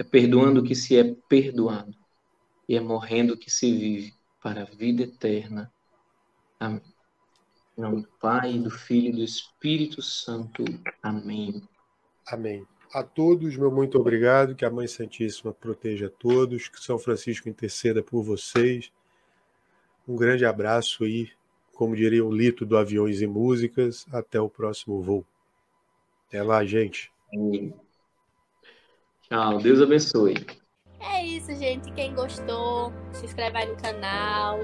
é perdoando que se é perdoado, e é morrendo que se vive para a vida eterna. Amém. Em nome do Pai, do Filho e do Espírito Santo. Amém. Amém. A todos, meu muito obrigado. Que a Mãe Santíssima proteja a todos. Que São Francisco interceda por vocês. Um grande abraço aí, como diria o Lito do Aviões e Músicas. Até o próximo voo. Até lá, gente. Amém. Tchau. Deus abençoe. É isso, gente. Quem gostou, se inscreve aí no canal,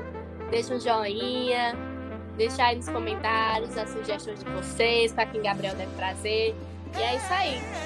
deixa um joinha Deixa aí nos comentários as sugestões de vocês, para quem Gabriel deve trazer. E é isso aí.